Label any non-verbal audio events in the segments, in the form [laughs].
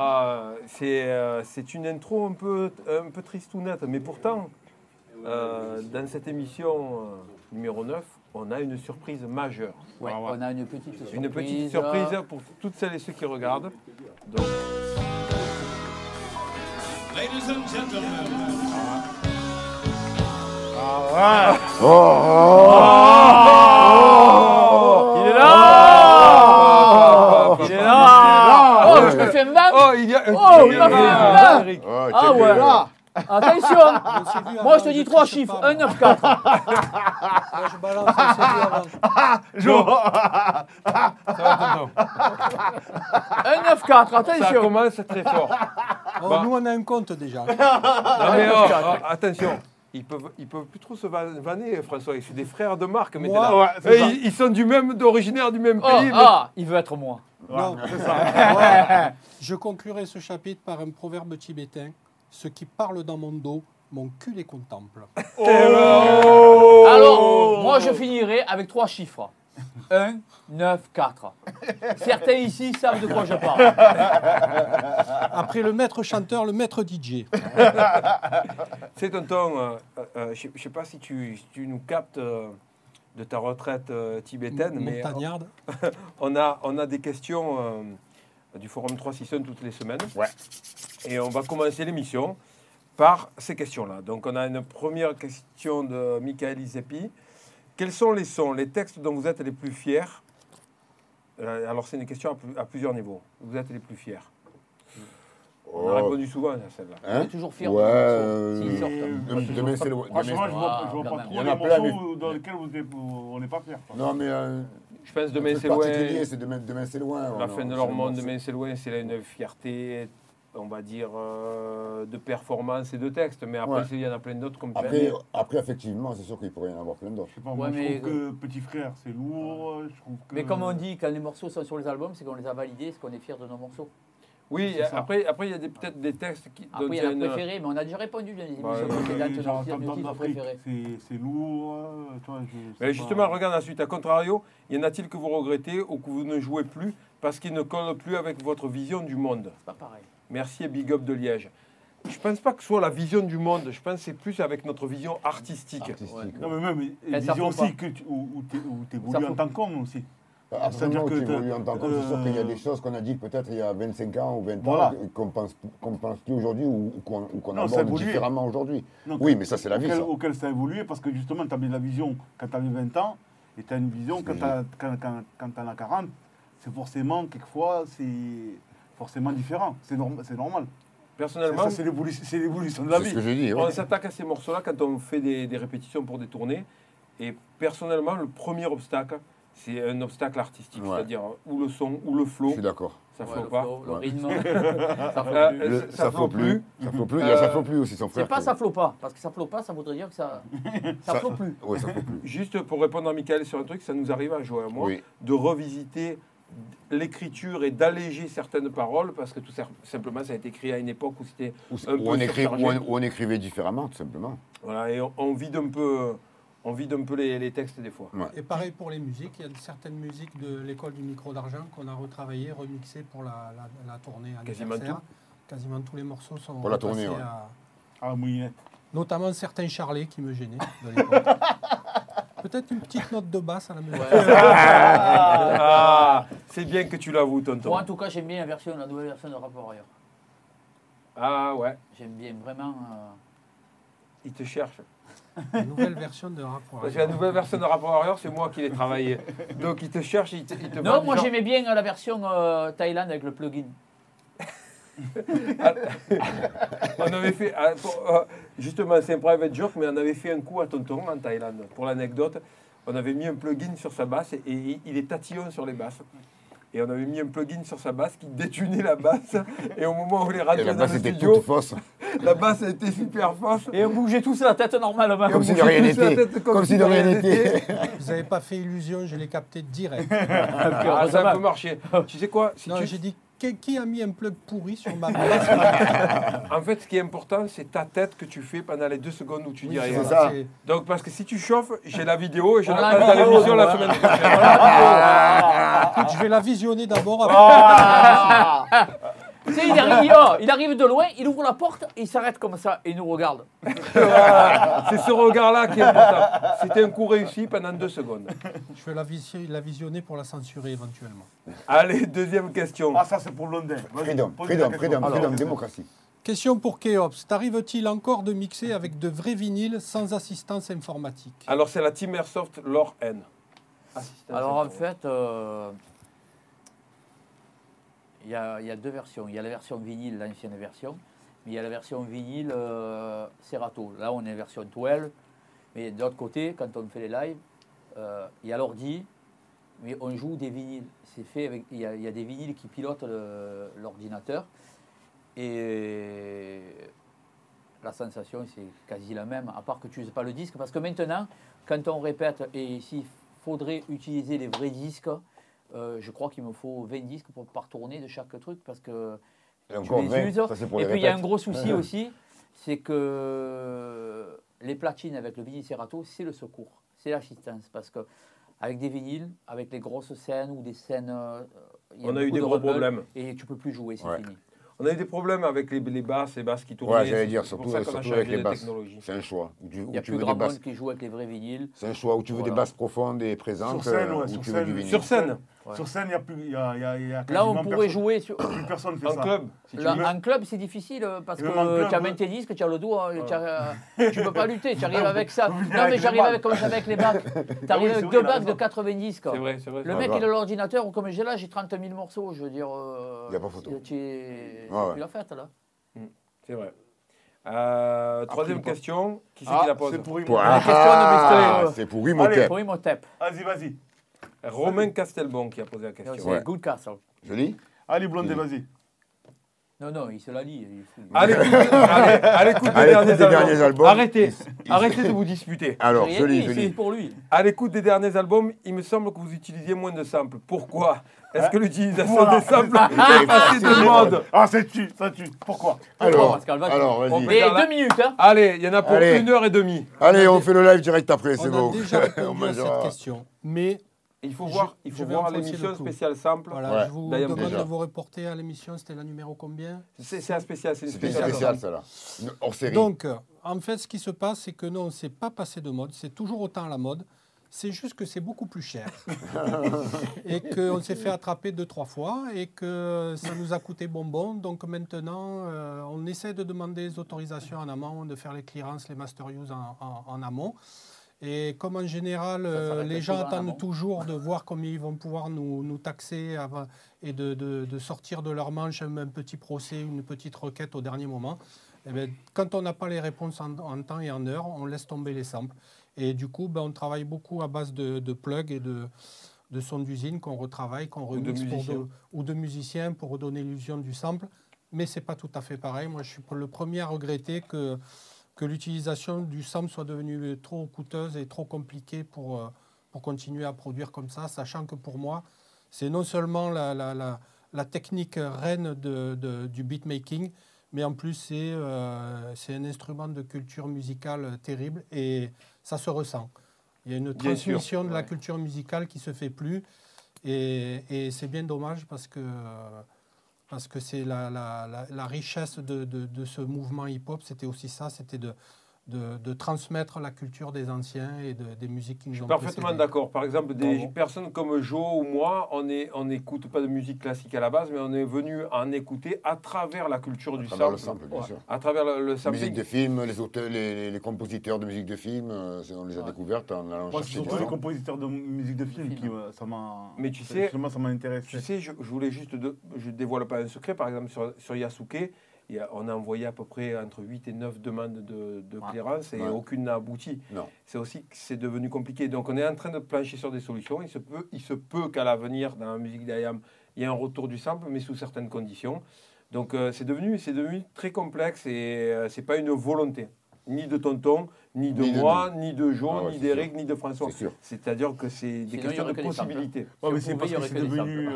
Ah, c'est euh, c'est une intro un peu, un peu tristounette, mais pourtant, euh, dans cette émission euh, numéro 9, on a une surprise majeure. Ouais, on a une petite surprise. Une petite surprise pour toutes celles et ceux qui regardent. Donc, Ladies and gentlemen, Il est là Il est là Oh, je me fais mal oh, il y a Oh, fait mal Eric. Ah ouais Attention [laughs] Moi, je te dis trois chiffres. 1, 9, 4. Moi, je balance un CD avant. Ça va, tonton 1, 9, 4. Ça Attention commence très fort. Oh, Bah. Nous, on a un compte déjà. Non, mais oh, oh, attention, ils peuvent, ils peuvent plus trop se va- vanner, François. C'est des frères de Marc. Mais Moi, là. ouais, ils, ils sont du même, du même Oh, pays. mais- ah, il veut être moi. Non. [laughs] Je conclurai ce chapitre par un proverbe tibétain. Ce qui parle dans mon dos, mon cul les contemple. Alors, moi, je finirai avec trois chiffres. 1, 9, 4. Certains ici savent de quoi je parle. Après le maître chanteur, le maître DJ. C'est tonton, euh, euh, je ne sais pas si tu, si tu nous captes euh, de ta retraite euh, tibétaine, mais [laughs] on a, on a des questions euh, du Forum 3 Sissons toutes les semaines. Et on va commencer l'émission par ces questions-là. Donc on a une première question de Michael Isepi. Quels sont les sons, les textes dont vous êtes les plus fiers? Euh, Alors c'est une question à, plus- à plusieurs niveaux. Vous êtes les plus fiers On a Oh. répondu souvent à celle-là. On Hein est toujours fiers. Ouais, de euh, S'ils sortent. dem- demain, c'est le. Franchement, je vois, Ah, je vois quand pas même. trop Il y en les a plein, morceaux dans lesquels vous êtes- on n'est pas fiers. quoi. Non, mais. euh, Je pense demain c'est loin. c'est demain, demain c'est loin. La fin de leur monde, demain c'est loin, c'est là une fierté, on va dire, euh, de performance et de texte. Mais après, Ouais. il y en a plein d'autres comme Après, après, effectivement, c'est sûr qu'il pourrait y en avoir plein d'autres. Je sais pas, Ouais, moi, mais- je trouve que Petit Frère, c'est lourd. Je trouve que... Mais comme on dit, quand les morceaux sont sur les albums, c'est qu'on les a validés, c'est qu'on est fiers de nos morceaux. Oui, après, après il y a peut-être des textes qui. Après, il y a a une- préférés, mais on a déjà répondu d'Afrique, préférés. c'est lourd. euh, Mais pas. justement, regarde ensuite, à contrario, y en a-t-il que vous regrettez ou que vous ne jouez plus parce qu'ils ne collent plus avec votre vision du monde? C'est pas pareil. Merci et big up de Liège. Je pense pas que ce soit la vision du monde, je pense que c'est plus avec notre vision artistique. Artistique. Non, mais même, vision aussi que tu, où, où en tant qu'homme aussi. À C'est-à-dire que tu t'as- évolues en tant que c'est sûr qu'il y a euh, des choses qu'on a dit peut-être il y a 25 ans ou 20 Voilà. ans qu'on pense, qu'on pense plus aujourd'hui ou, ou qu'on ou qu'on Non, ça a aborde évolué. différemment aujourd'hui. Donc, Oui, mais ça, c'est la vie, auquel, ça. auquel ça a évolué parce que justement, tu avais la vision quand tu avais 20 ans et tu as une vision quand tu quand, quand, quand t'en as 40. C'est forcément, quelquefois, c'est forcément différent. C'est norm- c'est normal. C'est Personnellement, ça, c'est l'évolution c'est l'évolution de la C'est ce vie. on s'attaque à ces morceaux-là quand on fait des, des répétitions pour des tournées. Et personnellement, le premier obstacle, c'est un obstacle artistique, Ouais. c'est-à-dire ou le son ou le flow. Je suis d'accord. Ça Ouais, flow pas. flow, le Ouais. rythme. [laughs] ça flow Euh, ça- ça flotte plus. Ça flotte plus. Il y a Euh, ça flotte plus aussi, son frère. C'est pas ça flotte pas, parce que ça flotte pas, ça voudrait dire que ça [laughs] ça Ça- flotte plus. Oui, ça flotte plus. [laughs] Juste pour répondre à Michael sur un truc, ça nous arrive à jouer à moi, Oui. de revisiter l'écriture et d'alléger certaines paroles parce que tout sim- simplement ça a été écrit à une époque où c'était on écrit- on- ou on écrivait différemment, tout simplement. voilà et on, on vide un peu on vide un peu les, les textes des fois. Et pareil pour les musiques. Il y a certaines musiques de l'école du micro d'argent qu'on a retravaillées, remixées pour la, la, la tournée Quasiment anniversaire. Quasiment tous les morceaux sont Pour la tournée, ouais. à- Ah, moulinette. Notamment certains charlets qui me gênaient de l'époque. [laughs] Peut-être une petite note de basse à la maison. Ouais. [laughs] Ah, c'est bien que tu l'avoues tonton. Moi, en tout cas, j'aime bien la, version, la nouvelle version de Rapport ailleurs. Ah ouais, J'aime bien vraiment. euh, il te cherche. Une nouvelle version de rapport. Parce que la nouvelle version de Rapport Warrior, c'est moi qui l'ai travaillé. Donc il te cherche, il te, il te vend Non, moi genre- j'aimais bien euh, la version euh, Thaïlande avec le plugin. [laughs] On avait fait, pour- euh, justement, c'est un private joke, mais on avait fait un coup à Tonton en Thaïlande. Pour l'anecdote, on avait mis un plugin sur sa basse et, et il est tatillon sur les basses. Et on avait mis un plugin sur sa basse qui détunait la basse. Et au moment où rentré la dans basse le était studio, toute fausse. la basse a été super fausse. Et on bougeait tous la tête normalement. Comme si de rien n'était. tête Comme si de rien n'était. Vous n'avez pas fait illusion, je l'ai capté direct. [laughs] Ah, ça a un peu marché. Tu sais quoi si Non, tu... j'ai dit qui, qui a mis un plug pourri sur ma [laughs] En fait, ce qui est important, c'est ta tête que tu fais pendant les deux secondes où tu dis Oui, rien. c'est ça. Donc, parce que si tu chauffes, j'ai la vidéo et je On la passe la la semaine prochaine. Écoute, je vais la visionner d'abord. [laughs] après- Tu sais, il arrive, oh, il arrive de loin, il ouvre la porte, il s'arrête comme ça et il nous regarde. C'est ce regard-là qui est important. C'était un coup réussi pendant deux secondes. Je vais la, visi- la visionner pour la censurer éventuellement. Allez, deuxième question. Ah, ça, c'est pour. Vas-y, Freedom, freedom, freedom, Alors, freedom, question. démocratie. Question pour Keops. T'arrive-t-il encore de mixer avec de vrais vinyles sans assistance informatique? Alors, c'est la Team Airsoft Lore N. Assistance Alors en fait, euh, il y, a, deux versions. Il y a la version vinyle, l'ancienne version, mais il y a la version vinyle euh, Serato. Là, on est version 12. Mais de l'autre côté, quand on fait les lives, euh, il y a l'ordi, mais on joue des vinyles. C'est fait avec, il y, a, des vinyles qui pilotent l'ordinateur. Et la sensation, c'est quasi la même, à part que tu n'uses pas le disque. Parce que maintenant, quand on répète, et s'il faudrait utiliser les vrais disques, euh, je crois qu'il me faut 20 disques pour, par tournée de chaque truc, parce que Et tu les 20, uses. ça c'est pour Et les puis il y a un gros souci [laughs] aussi, c'est que les platines avec le vinyle Serato, c'est le secours, c'est l'assistance. Parce que avec des vinyles, avec les grosses scènes ou des scènes. euh, il y On a eu des de gros problèmes. Et tu peux plus jouer, c'est Ouais. fini. On a eu des problèmes avec les, les basses, les basses qui tournaient. Ouais, j'allais dire, pour surtout, ça surtout avec les de basses. C'est un choix. Où tu, Il n'y a tu plus veux grand des basses. qui joue avec les vrais vinyles. C'est un choix où tu veux Voilà. des basses profondes et présentes, Sur scène, euh, ouais, où sur tu veux du scène. vinyle. Sur scène, Ouais. Sur scène, il y a plus. il y a- il y a- il y a Là, on pourrait personne- jouer sur. Plus personne fait en ça. club. Si tu Là, veux. en club, c'est difficile euh, parce que tu as ouais. 20 disques, tu as le doigt, Ouais. tu as- euh, [laughs] tu peux pas lutter, tu arrives avec ça. Non, avec mais les j'arrive avec, comme j'avais avec les bacs. Tu [laughs] Ah arrives oui, c'est avec deux il bacs de raison. 90 disques. C'est vrai, c'est vrai. Le mec, il a l'ordinateur, ou comme j'ai là, j'ai 30 000 morceaux, je veux dire. euh, Y a pas photo. Tu. Tu l'as faite là. C'est vrai. Euh, troisième question. Qui c'est Ah, qui la pose c'est pour Imhotep. Ah, Mr. c'est. Imhotep. Pour Imhotep. Vas-y, vas-y. Romain Castelbon qui a posé la C'est question. Ouais. Good Castle. Je lis Allez, Blondin, Oui. vas-y. Non, non, il se la lit. il est fou. À l'écoute allez, à l'écoute des, À l'écoute derniers, des albums. derniers albums. Arrêtez. Il- Arrêtez de vous disputer. Alors, J'ai je rien lis, dit, je c'est lis. pour lui. À l'écoute des derniers albums, il me semble que vous utilisiez moins de samples. Pourquoi? Est-ce que l'utilisation Voilà. des samples est passée de mode Ah, ça tue, ça tue. Pourquoi? Alors, Pascal, vas-y. alors On vas-y. peut- Et faire la- deux minutes, hein. Allez, il y en a pour Allez. une heure et demie. Allez, on fait le live direct après, c'est On bon. a déjà [laughs] On répondu à mangera. cette question. Mais Il faut Je- voir, il faut voir l'émission spéciale sample. voilà, Ouais. je vous demande déjà. de vous reporter à l'émission. C'était la numéro combien? C'est un spécial, c'est une spéciale. spécial, sample. ça là. Une Hors série. Donc, euh, en fait, ce qui se passe, c'est que non, on ne s'est pas passé de mode. C'est toujours autant à la mode. C'est juste que c'est beaucoup plus cher. [laughs] et qu'on s'est fait attraper deux, trois fois et que ça nous a coûté bonbon. Donc maintenant, euh, on essaie de demander des autorisations en amont, de faire les clearances, les master use en, en- en amont. Et comme en général, euh, les gens attendent toujours de voir combien ils vont pouvoir nous, nous taxer avant- et de, de- de sortir de leur manche un, petit procès, une petite requête au dernier moment. Eh ben, quand on n'a pas les réponses en, en temps et en heure, on laisse tomber les samples. Et du coup, ben, on travaille beaucoup à base de, de plugs et de, de sons d'usine qu'on retravaille, qu'on Ou de remixe ou de musiciens pour redonner l'illusion du sample. Mais c'est pas tout à fait pareil. Moi, je suis le premier à regretter que, que l'utilisation du sample soit devenue trop coûteuse et trop compliquée pour, euh, pour continuer à produire comme ça, sachant que pour moi, c'est non seulement la, la- la- la technique reine de- de- du beatmaking, mais en plus c'est euh, c'est un instrument de culture musicale terrible et ça se ressent. Il y a une sûr, transmission de la culture musicale qui se fait plus et, et c'est bien dommage parce que parce que c'est la, la- la- richesse de, de- de ce mouvement hip-hop, c'était aussi ça, c'était de, de, de transmettre la culture des anciens et de- des musiques qui nous Je ont suis parfaitement précédés. d'accord. Par exemple, des Bravo. personnes comme Joe ou moi, on n'écoute pas de musique classique à la base, mais on est venu en écouter à travers la culture À du travers le sample. sample, bien Ouais. sûr. À travers le, le La sampling. musique de film, les auteurs, les, les- les compositeurs de musique de film, euh, on les a Ouais. découvertes en allant Moi, c'est chercher surtout les compositeurs de musique de film qui euh, ça m'a. Mais tu sais- justement, ça m'a intéressé. Tu sais, je, je voulais juste, de, je dévoile pas un secret, par exemple sur, sur Yasuke, y a- on a envoyé à peu près entre 8 et 9 demandes de, de Ouais. clearance et Ouais. aucune n'a abouti. C'est aussi que c'est devenu compliqué. Donc on est en train de plancher sur des solutions. Il se peut, il se peut qu'à l'avenir, dans la musique d'IAM, il y ait un retour du sample, mais sous certaines conditions. Donc euh, c'est devenu, c'est devenu très complexe et euh, c'est pas une volonté. Ni de Tonton, ni de Ni de moi, ni de Jo, Ah ouais, ni c'est d'Eric, ni de François. C'est-à-dire que c'est des Sinon, questions de possibilités. Ouais, mais Si c'est parce que devenu.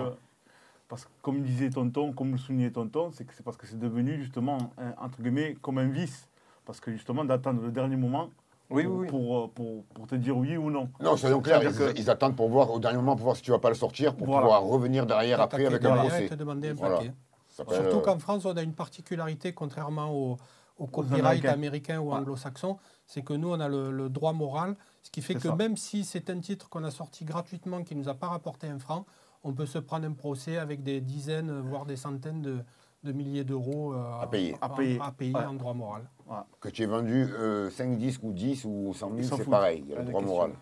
Parce que comme disait Tonton, comme le soulignait Tonton, c'est que c'est parce que c'est devenu justement, un- entre guillemets, comme un vice. Parce que justement, d'attendre le dernier moment Oui, pour, oui, oui. Pour, euh, pour, pour te dire oui ou non. Non, soyons clairs, ils, que- ils attendent pour voir au dernier moment pour voir si tu vas pas le sortir pour Voilà. pouvoir revenir derrière après avec un procès. et te demander un Voilà. Surtout euh, qu'en France, on a une particularité, contrairement au, au copyright Américains. américain ou anglo-saxon, c'est que nous, on a le, le droit moral, ce qui fait que ça. même si c'est un titre qu'on a sorti gratuitement, qui ne nous a pas rapporté un franc, on peut se prendre un procès avec des dizaines, voire des centaines de, de milliers d'euros euh, À payer. À payer. à payer Ouais. en droit moral. Que tu aies vendu euh, 5 disques ou 10 ou 100 Ils 000, s'en c'est pareil. Il y a le de droit question. moral.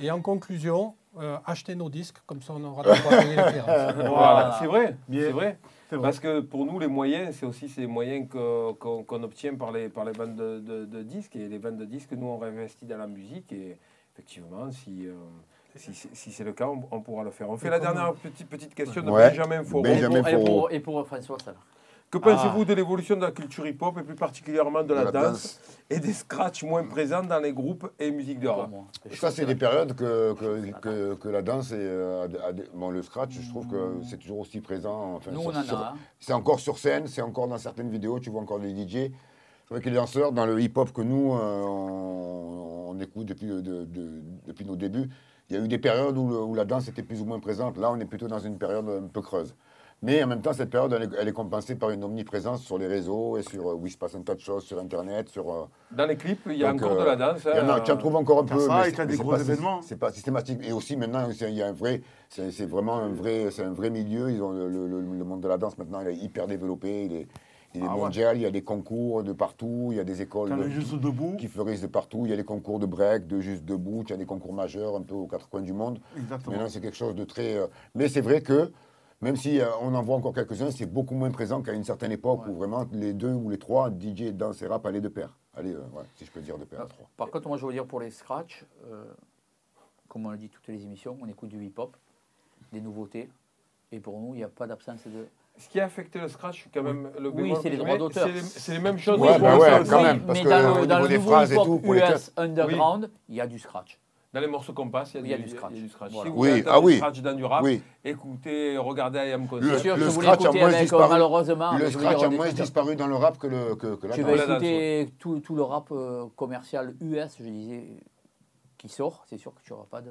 Et en conclusion, euh, achetez nos disques, comme ça on aura de quoi payer les. [laughs] Voilà, c'est vrai, c'est vrai. C'est vrai. Parce que pour nous, les moyens, c'est aussi ces moyens qu'on obtient par les, par les ventes de, de- de disques. Et les ventes de disques, nous, on réinvestit dans la musique. Et effectivement, si, euh, si, si- si c'est le cas, on, on pourra le faire. On fait Et la dernière petite, petite question de Ouais. Benjamin. Ben- Et Benjamin pour, et, pour, et pour François, ça. Que pensez-vous de l'évolution de la culture hip-hop et plus particulièrement de la, De la danse, et des scratchs moins présents dans les groupes et musiques de rap? Ça, c'est des périodes que, que, que, que la danse et euh, bon, le scratch, je trouve que c'est toujours aussi présent. Enfin, Nous, sur- on en a. hein. C'est encore sur scène, c'est encore dans certaines vidéos, tu vois encore des DJ. C'est vrai que les danseurs, dans le hip-hop que nous, euh, on, on écoute depuis, de- de- depuis nos débuts, il y a eu des périodes où, le- où la danse était plus ou moins présente. Là, on est plutôt dans une période un peu creuse. Mais en même temps, cette période, elle est, elle est compensée par une omniprésence sur les réseaux et sur euh, où il se passe un tas de choses, sur Internet, sur... euh, Dans les clips, il y a donc, encore euh, de la danse. il y en a- hein, tu en trouves encore un peu. ça mais et c'est- des gros pas- événements. C'est pas systématique. Et aussi maintenant, c'est- il y a un vrai, c'est vraiment un vrai, c'est un vrai milieu. Ils ont le, le- le- le monde de la danse maintenant, il est hyper développé. Il est, il est Ah ouais. mondial. Il y a des concours de partout. Il y a des écoles T'as de- le juste debout. qui fleurissent de partout. Il y a les concours de break, de juste debout. Tu as des concours majeurs un peu aux quatre coins du monde. Exactement. Maintenant, c'est quelque chose de très. euh, Mais c'est vrai que. Même si euh, on en voit encore quelques-uns, c'est beaucoup moins présent qu'à une certaine époque où vraiment les deux ou les trois, DJ, danse et rap, allaient de pair. Allez, euh, ouais, si je peux dire de pair. Par contre, moi, je veux dire pour les scratchs, euh, comme on le dit toutes les émissions, on écoute du hip-hop, des nouveautés. Et pour nous, il n'y a pas d'absence de. Ce qui a affecté le scratch, quand même, le Oui, c'est les droits d'auteur. c'est les- C'est les mêmes choses. Ouais, pour bah quand même. parce mais que dans le, dans niveau le des nouveau US underground, il y a du scratch. Dans les morceaux qu'on passe, il y a, du, scratch. il y a du scratch. Voilà. Si vous Oui, voulez ah oui. du scratch dans du rap, Oui. écoutez, regardez I Am Le- Concert. Scratch a moins avec, euh, disparu. malheureusement. Le scratch a moins disparu dans le rap que, le, que, que la Tu vas écouter tout, tout le rap euh, commercial US, je disais, qui sort, c'est sûr que tu n'auras pas de.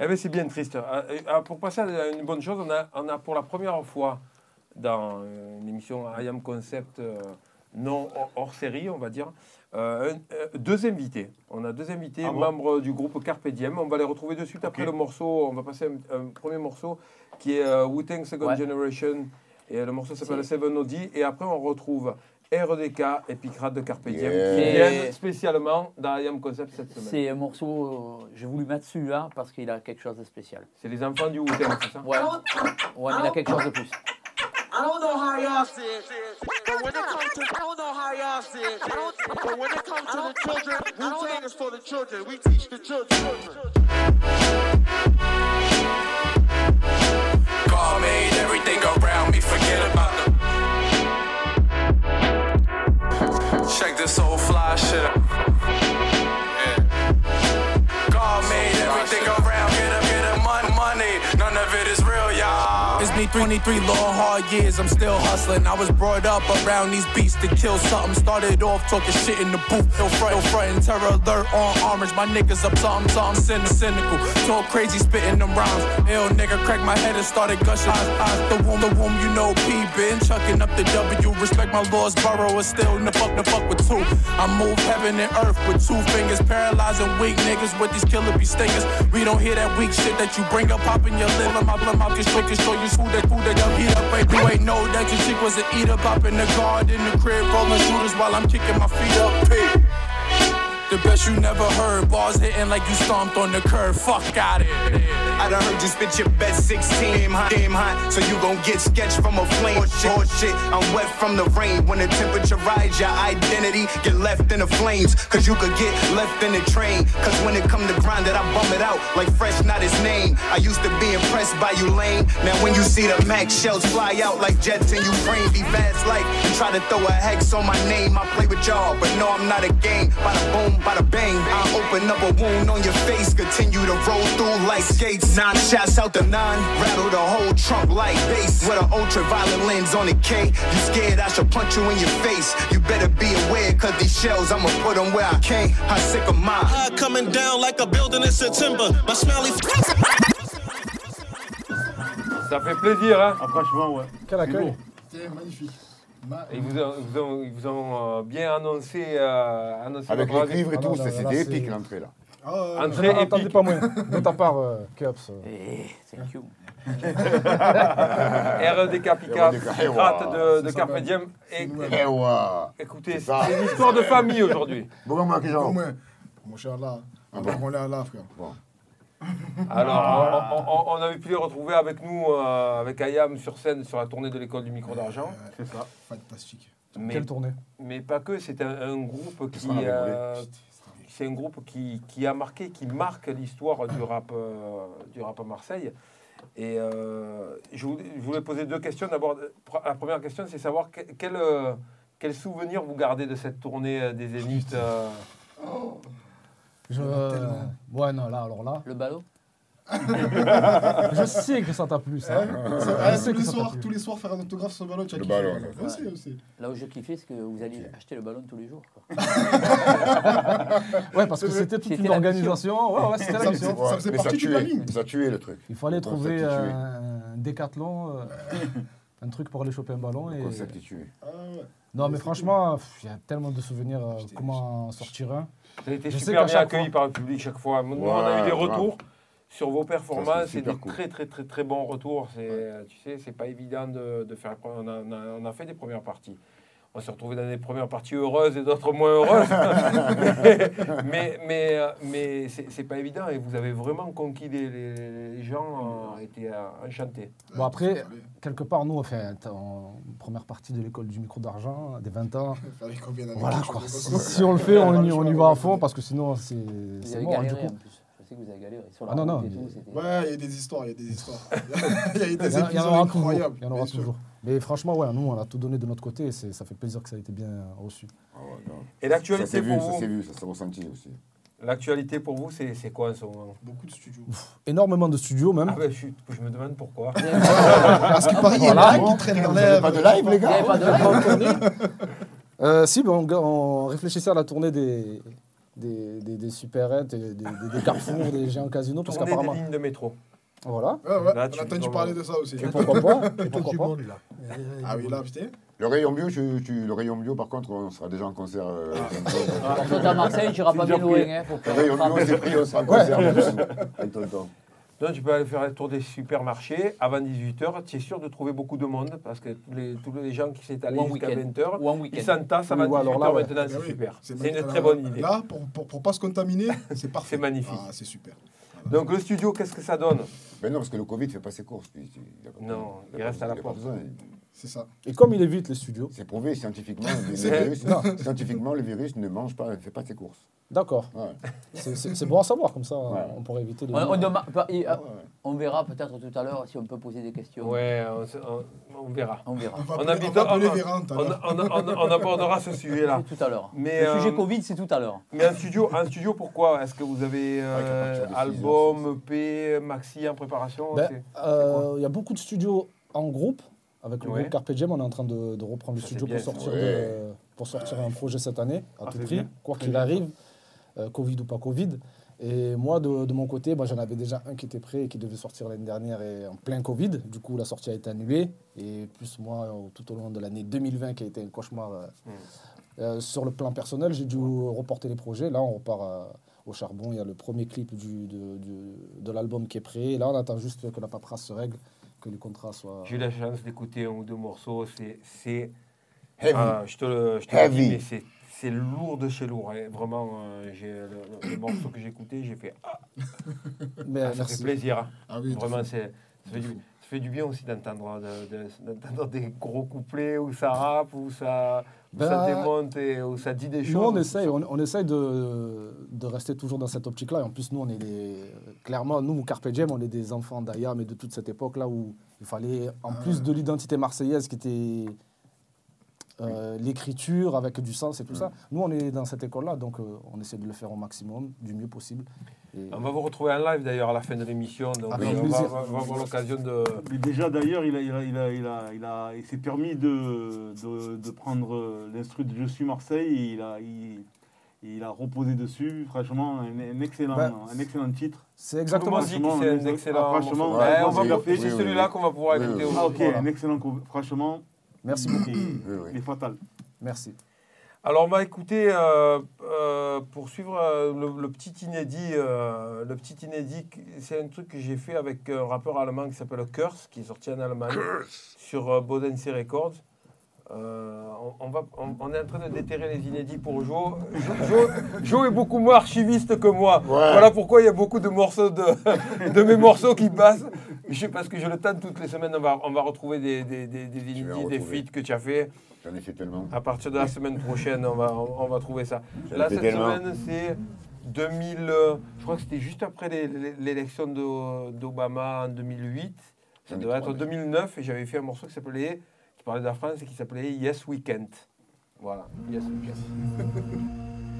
Eh bien, c'est bien triste. Euh, euh, pour passer à une bonne chose, on a, on a pour la première fois dans euh, une émission I Am Concept euh, non hors, série, on va dire, euh, euh, deux invités. On a deux invités, Ah bon membres du groupe Carpe Diem. On va les retrouver de suite après le morceau. On va passer un, un premier morceau qui est euh, Wu-Tang Second Ouais. Generation. Et le morceau s'appelle Seven OD. Et après, on retrouve RDK et Picrate de Carpe Diem Yeah. qui viennent spécialement dans I Am Concept cette semaine. C'est un morceau, euh, j'ai voulu mettre celui-là parce qu'il a quelque chose de spécial. C'est les enfants du Wu-Tang, c'est ça? Ouais, ouais mais il a quelque chose de plus. I don't know how y'all see it, but when it comes to, I don't know how y'all see it, but when it comes to the children, Wu-Tang is for the children. We teach the children. God made everything around me, forget about the. This old fly shit. Me 23 long hard years, I'm still hustling. I was brought up around these beats to kill something. Started off talking shit in the booth. No front, no front, and terror alert on orange. My niggas up something, something cynical, cynical. Talk crazy, spitting them rhymes. Ill nigga cracked my head and started gushing. Eyes, eyes, the womb, the womb, you know P been chucking up the W. Respect my laws, borough is still in the fuck, the fuck with two. I move heaven and earth with two fingers, paralyzing weak niggas with these killer bee stingers. We don't hear that weak shit that you bring up, popping your lip. My blood mouth straight, can show you who that, who that young heat up. Wait, you ain't know that your chick was an eater, popping the guard in the crib, rolling shooters while I'm kicking my feet up. P. The best you never heard. Bars hitting like you stomped on the curb. Fuck out it. I done heard you spit your best 16. Damn hot, damn hot. So you gon' get sketched from a flame. Or shit, or shit. I'm wet from the rain. When the temperature rise, your identity get left in the flames. Cause you could get left in the train. Cause when it come to grind it, I bum it out like fresh, not his name. I used to be impressed by you lame. Now when you see the max shells fly out like jets in Ukraine, be fast like try to throw a hex on my name. I play with y'all, but no, I'm not a game. By the boom, bada bang. I open up a wound on your face, continue to roll through like skates. Nine shots out the nine, rattle the whole trunk like bass. With an ultraviolet lens on the K, you scared I should punch you in your face. You better be aware, cause these shells, I'ma put them where I can. I'm sick of mine. High coming down like a building in September. My smiley Ça fait plaisir, hein Ah, franchement, ouais. Quel accueil C'était magnifique. Ils vous ont, ils vous ont- ils vous ont, euh, bien annoncé. euh, annoncé Avec votre les cuivres et Ah tout, non, c'est- là, c'était épique l'entrée là. Ah, Entrée Je n'entendais épique. pas moins. De ta part, euh, Keops. euh. Eh, thank you. RDK Pika, RDK, pirate de, de c'est ça, Carpe ben, Diem. c'est Et, nous-mêmes. Eh écoutez, C'est une histoire de famille aujourd'hui. Bon, Au moins, mon cher là. Ah est là, frère. Alors, on, on- on avait pu les retrouver avec nous, euh, avec Ayam sur scène sur la tournée de l'école du micro d'argent. C'est ça. Fantastique. Mais, Quelle tournée? mais pas que, c'est un, un groupe qui, euh, c'est un groupe qui, qui a marqué, qui marque l'histoire du rap, euh, du rap à Marseille. Et euh, je, voulais, je voulais poser deux questions. D'abord, euh, la première question, c'est savoir que- quel, euh, quel souvenir vous gardez de cette tournée euh, des Zéniths euh, Je... tellement. Ouais, non, là, alors là. Le ballot [laughs] Je sais que ça t'a plu, ça. Ah, tous que les soirs, plu. tous les soirs, faire un autographe sur le ballon, tu as Le kiffé, ballon, voilà. ouais. Aussi, aussi. Là où je kiffais, c'est que vous alliez acheter le ballon tous les jours. quoi. [laughs] Ouais, parce que c'était toute une organisation. Ouais, ouais, c'était la Ça mission. faisait- ça faisait mais partie du tué, planning. Ça a tué le truc. Il fallait trouver tué. un décathlon, euh, un truc pour aller choper un ballon. Le Et... concept est tué. Ah, ouais. Non, mais franchement, il y a tellement de souvenirs. euh, comment en sortir un Ça a été Je super bien accueilli fois- par le public chaque fois. Nous, on a eu des retours sur vos performances c'est et des cool. très très très très bons retours. C'est, euh, tu sais, c'est pas évident de, de faire. On a, on a- on a fait des premières parties. On s'est retrouvé dans des premières parties heureuses et d'autres moins heureuses. mais [laughs] mais, mais, euh, mais c'est, c'est pas évident et vous avez vraiment conquis les, gens, euh, étaient euh, enchantés. Bon, après, quelque part, nous, enfin, en première partie de l'école du micro d'argent, des 20 ans, [laughs] voilà quoi. Si, si on le fait, on, y- on y va à fond parce que sinon, c'est mort. Du coup. en plus. Je sais que vous avez galéré. Sur la Ah, non, non, tout, Ouais, il y a des histoires, il y a des histoires. [laughs] Il y a eu des épisodes incroyables. Il y en aura toujours. Mais franchement, ouais, nous, on a tout donné de notre côté et ça fait plaisir que ça ait été bien reçu. Ah ouais. Et l'actualité vu, pour ça s'est vous, vu, ça s'est ressenti aussi. l'actualité pour vous, c'est, c'est quoi en ce moment? Beaucoup de studios. Énormément de studios même. ah ben, je, je me demande pourquoi. [laughs] Parce qu'il paraît qu'il y a Voilà. un qui traîne dans Vous l'air. pas de live, les Vous gars pas de live [laughs] Euh, si, on, on réfléchissait à la tournée des, des, des, des supérettes, des, des, des- des carrefours, des géants casinos, parce Tournée des qu'apparemment. lignes de métro. Voilà. Ouais, ouais, Là, on tu- a entendu parler de ça aussi. Et pourquoi pas et pourquoi du pas. monde, là. Ah oui, là, putain. Le rayon bio, tu, tu- le rayon bio, par contre, on sera déjà en concert. euh, bientôt. Quand tu es à Marseille, tu n'iras pas bien loin. Hein, Le rayon bio, c'est pris, on sera en concert avec tonton. Donc, tu peux aller faire le tour des supermarchés avant 18h. Tu es sûr de trouver beaucoup de monde parce que tous les, tous les gens qui s'étalent jusqu'à week-end. 20h, Ou en ils s'entassent avant Oui, ou alors 18h là, ouais. maintenant. Ah C'est oui, super. c'est une très bonne idée. Là, pour, pour, pour pas se contaminer, c'est [laughs] parfait. C'est magnifique. Ah, c'est super. Donc, le studio, qu'est-ce que ça donne? Mais non, parce que le Covid ne fait pas ses courses. lui. Il a pas- Non, il reste à la a pas porte. besoin. C'est ça. Et comme il évite les studios. C'est prouvé scientifiquement. le [laughs] virus, [laughs] scientifiquement, le virus ne mange pas, ne fait pas ses courses. D'accord. Ouais. C'est- bon à savoir, comme ça, Ouais. on pourrait éviter les. On, on et, euh, on verra peut-être tout à l'heure si on peut poser des questions. Ouais, on, on- on verra. On verra. On va On, appeler, abordera ce sujet-là. Tout à l'heure. Mais, Le euh, sujet Covid, c'est tout à l'heure. Mais un studio, un studio pourquoi? Est-ce que vous avez euh, de album, EP, maxi en préparation Ben, euh, Il y a beaucoup de studios en groupe. Avec le Ouais. groupe Carpe Diem, on est en train de, de reprendre le Ça, studio pour sortir, ça. de- pour sortir un projet cette année, à Ah, tout prix, bien. quoi qu'il arrive, euh, Covid ou pas Covid. Et moi, de, de mon côté, bah, j'en avais déjà un qui était prêt et qui devait sortir l'année dernière et en plein Covid. Du coup, la sortie a été annulée. Et plus moi, euh, tout au long de l'année 2020, qui a été un cauchemar euh, euh, sur le plan personnel, j'ai dû reporter les projets. Là, on repart euh, au charbon. Il y a le premier clip du, de, du- de l'album qui est prêt. Et là, on attend juste que la paperasse se règle, que les contrats soient... J'ai eu la chance d'écouter un ou deux morceaux. C'est, c'est, Heavy. ah, je te le, je te le Heavy. dis, mais c'est, c'est lourd de chez lourd. hein. Vraiment, euh, j'ai, le, le [coughs] morceau que j'ai écouté, j'ai fait ah, Mais, ah, ça merci. fait plaisir. hein. Ah oui, Vraiment, c'est, fait du, ça fait du bien aussi d'entendre, de- de- d'entendre des gros couplets où ça rappe, où ça, où ça Ben, démonte et où ça dit des choses. Nous, on essaye, on, on essaye de, de rester toujours dans cette optique-là. Et en plus, nous, on est des, clairement, nous, Carpe Diem, on est des enfants d'Ayam et de toute cette époque-là où il fallait, en plus de l'identité marseillaise qui était euh, l'écriture avec du sens et tout ça. Nous, on est dans cette école-là, donc euh, on essaie de le faire au maximum, du mieux possible. Et- On va vous retrouver en live d'ailleurs à la fin de l'émission. Donc euh, on, va, avoir l'occasion de. Mais déjà d'ailleurs, il, a, il, a, il, a, il, a, il, a- il s'est permis de, de, de prendre l'instru de Je suis Marseille et il a, il, il a reposé dessus. Franchement, un, un excellent, Ben, un excellent titre. C'est exactement dit que c'est un excellent. Ah, franchement, ouais, on va- Oui, oui, celui-là oui. qu'on va pouvoir écouter oui, au Ah ok, voilà. un excellent coup. Franchement, Merci beaucoup. il, Oui, oui. il est fatal. Merci. Alors, on va écouter, euh, euh, pour suivre euh, le, le petit inédit, euh, le petit inédit, c'est un truc que j'ai fait avec un rappeur allemand qui s'appelle Curse, qui est sorti en Allemagne, sur euh, Bodensee Records. Euh, on, on va, on, on est en train de déterrer les inédits pour Joe. Jo, Jo- Jo est beaucoup moins archiviste que moi. Voilà pourquoi il y a beaucoup de morceaux de, [laughs] de mes morceaux qui passent. Je, parce que je le tente toutes les semaines, on va, on va retrouver des, des, des, des des feats que tu as fait. J'en ai fait tellement. À partir de la semaine prochaine, on va, on, on va trouver ça. Là, cette tellement. semaine, c'est 2000. euh, je crois que c'était juste après l'élection d'O- d'Obama en 2008. Ça devait être en 2009 et j'avais fait un morceau qui s'appelait, qui parlait de la France et qui s'appelait Yes Weekend. Voilà, Yes Weekend. [laughs]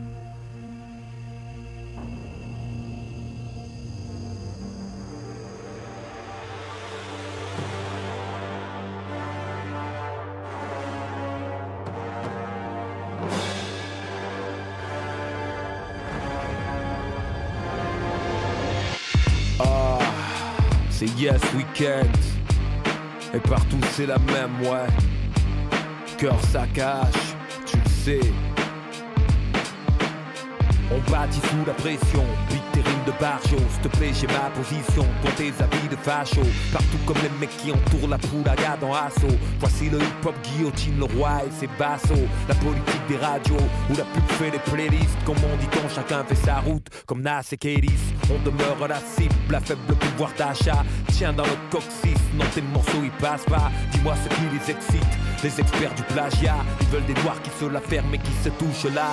Et partout c'est la même, ouais. Cœur ça cache, tu le sais. On bâtit sous la pression, rimes de barjo. S'il te plaît, j'ai ma position, pour tes habits de facho. Partout comme les mecs qui entourent la poulaga dans assaut. Voici le hip-hop guillotine, le roi et ses bassos. La politique des radios, où la pub fait les playlists. Comme on dit-on, chacun fait sa route, comme Nas et Kélis. On demeure la cible, la faible pouvoir d'achat. Dans le coccyx, non tes morceaux ils passent pas. Dis-moi ce qui les excite. Les experts du plagiat, ils veulent des noirs qui se la ferment et qui se touchent là.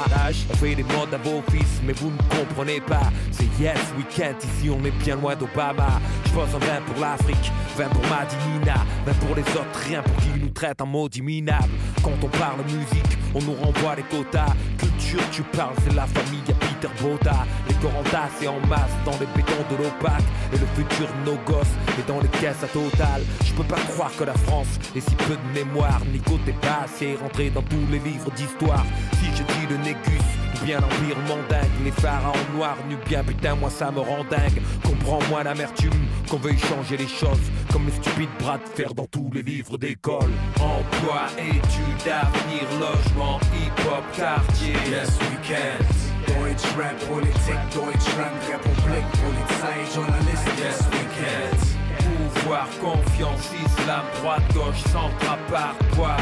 On fait des modes à vos fils, mais vous ne comprenez pas. C'est yes, weekend, ici on est bien loin d'Obama. Je pose un vin pour l'Afrique, vin pour Madinina, vin pour les autres, rien pour qui nous traitent en maudit minable. Quand on parle musique, on nous renvoie les quotas. Culture, tu parles, c'est la famille Les corps entassés en masse dans les bétons de l'OPAC. Et le futur nos gosses est dans les caisses à total. Je peux pas croire que la France ait si peu de mémoire. Nico t'es passé, rentré dans tous les livres d'histoire. Si je dis le Négus, bien l'Empire mandingue, les pharaons noirs nus bien, putain, moi ça me rend dingue. Comprends-moi l'amertume, qu'on veuille changer les choses, comme les stupides bras de fer dans tous les livres d'école. Emploi, études, avenir, logement, hip-hop, quartier. Yes. Politik, Deutschland, Polizei, Yes, weekend. Pouvoir, confiance, islam, droite, gauche, centre.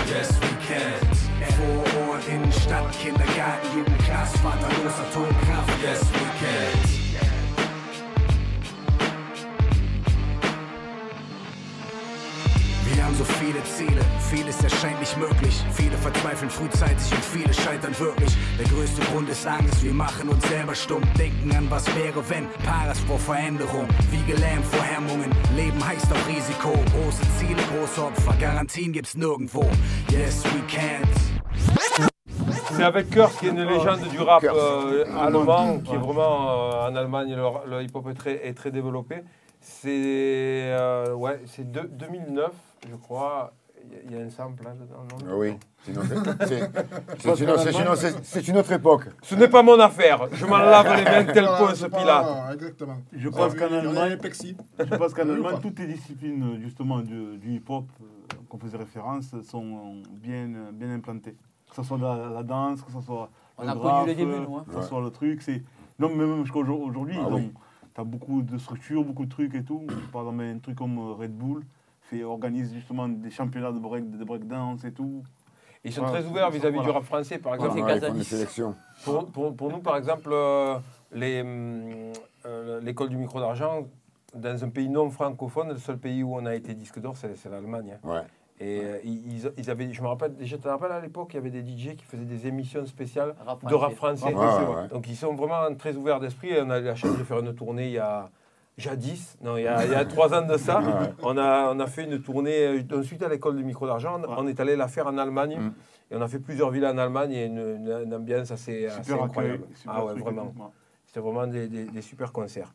Yes, weekend. Vorort, Innenstadt, Kindergarten, Jugendklasse, vaterlos, Atomkraft. Yes, weekend. Wir haben so viele Ziele, vieles erscheint nicht möglich. Viele verzweifeln frühzeitig und viele scheitern wirklich. Der größte Grund ist Angst, wir machen uns selber stumm. Denken an was wäre, wenn, Paras vor Veränderung. Wie gelähmt vor Hemmungen, Leben heißt auch Risiko. Große Ziele, große Opfer, Garantien gibt's nirgendwo. Yes, we can't. C'est avec Curse qui est une légende du rap euh, allemand, qui est vraiment euh, en Allemagne, le, le hip-hop est très, est très développé. C'est euh, ouais, c'est de- 2009, je crois. Il y a- il y, a un sample là dedans, non? Ah oui, c'est une autre- [laughs] c'est- une, époque. Ce n'est pas mon affaire. Je m'en [laughs] lave les mains tel point ce pilat. Ah, exactement. Je pense qu'en Il y en a Allemagne, un plexi. je pense qu'en [laughs] Allemagne, toutes les disciplines justement du, du hip-hop euh, qu'on faisait référence sont bien, bien implantées. Que ce soit la, la danse, que ce soit On le a connu les débuts, nous, hein. que ce soit le truc. C'est... Non, mais même jusqu'à aujourd- aujourd'hui, Ah oui. tu as beaucoup de structures, beaucoup de trucs et tout. Par exemple, un truc comme euh, Red Bull fait, organise justement des championnats de break, de breakdance et tout. Ils sont Ouais, très ouverts vis-à-vis voilà. du rap français, par exemple. Ouais, Casanis. des sélections. Pour, pour- pour nous, par exemple, euh, les, hum, euh, l'école du micro d'argent, dans un pays non francophone, le seul pays où on a été disque d'or, c'est, c'est l'Allemagne. hein. Ouais. Et euh, ils, avaient, je me rappelle, je te rappelle à l'époque, il y avait des DJ qui faisaient des émissions spéciales Rap de rap français. français. Ouais, ouais, ouais. Donc ils sont vraiment très ouverts d'esprit. Et on a eu la chance de faire une tournée il y a, jadis, non, il y a, il y a trois ans de ça, [laughs] Ouais. on, a, on a fait une tournée, ensuite à l'école du micro d'argent, on, on est allé la faire en Allemagne. Mm. Et on a fait plusieurs villes en Allemagne et une, une- une ambiance assez, assez Super incroyable. accueil, super ah ouais, vraiment. C'était vraiment des, des- des super concerts.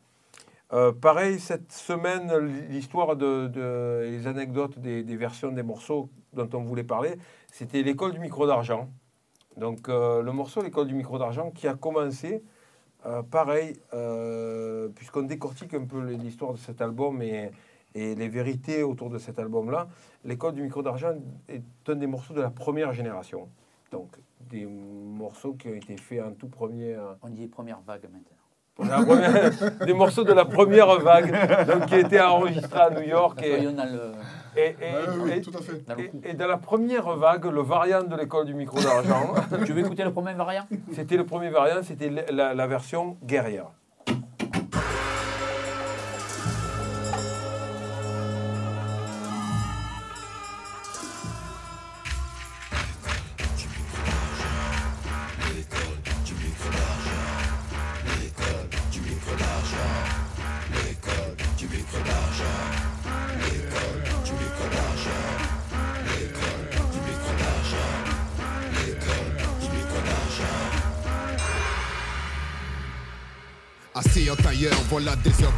Euh, pareil, cette semaine, l'histoire de, les anecdotes des, des versions des morceaux dont on voulait parler, c'était l'école du micro d'argent. Donc euh, le morceau l'école du micro d'argent qui a commencé, euh, pareil, euh, puisqu'on décortique un peu l'histoire de cet album et, et les vérités autour de cet album-là, l'école du micro d'argent est un des morceaux de la première génération. Donc des morceaux qui ont été faits en tout premier. euh, On dit première vague maintenant. La première- [laughs] des morceaux de la première vague, donc, qui étaient enregistrés à New York. Et, le, et, et- oui, et- tout à fait. dans le et- coup. et dans la première vague, le variant de l'école du micro d'argent, Tu veux écouter le premier variant? C'était le premier variant, c'était la, la- la version guerrière.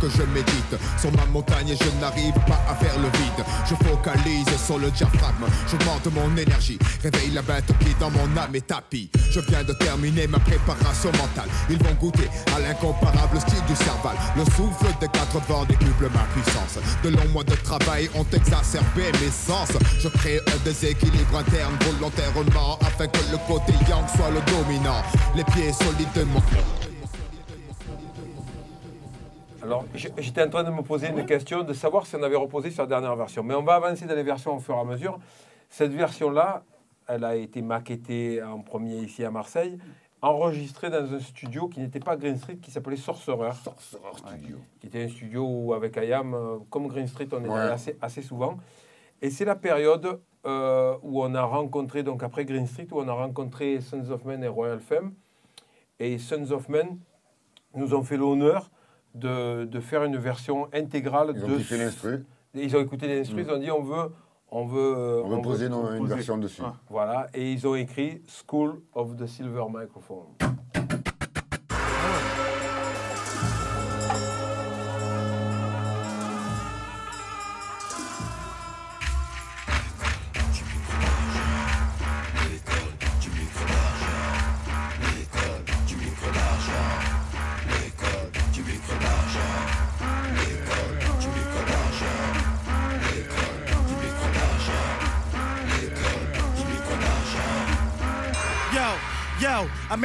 Je médite. Sur ma montagne et je n'arrive pas à faire le vide. Je focalise sur le diaphragme, j'augmente mon énergie. Réveille la bête qui dans mon âme est tapis. Je viens de terminer ma préparation mentale. Ils vont goûter à l'incomparable style du cerval. Le souffle des quatre vents décuple ma puissance. De longs mois de travail ont exacerbé mes sens. Je crée un déséquilibre interne volontairement Afin que le côté yang soit le dominant. Les pieds solidement Alors, j'étais en train de me poser une question de savoir si on avait reposé sur la dernière version. Mais on va avancer dans les versions au fur et à mesure. Cette version-là, elle a été maquettée en premier ici à Marseille, enregistrée dans un studio qui n'était pas Green Street, qui s'appelait Sorcerer. Sorcerer Studio. Qui était un studio où, avec Ayam, euh, comme Green Street, on était Ouais. assez, assez souvent. Et c'est la période euh, où on a rencontré, donc après Green Street, où on a rencontré Sons of Men et Royal Femme. Et Sons of Men nous ont fait l'honneur de, de faire une version intégrale Ils ont de. kiffé l'instru. Ils ont écouté les instrus, Mm. ils ont dit on veut. On veut, On veut poser une poser. version dessus. Ah. Voilà, et ils ont écrit School of the Silver Microphone.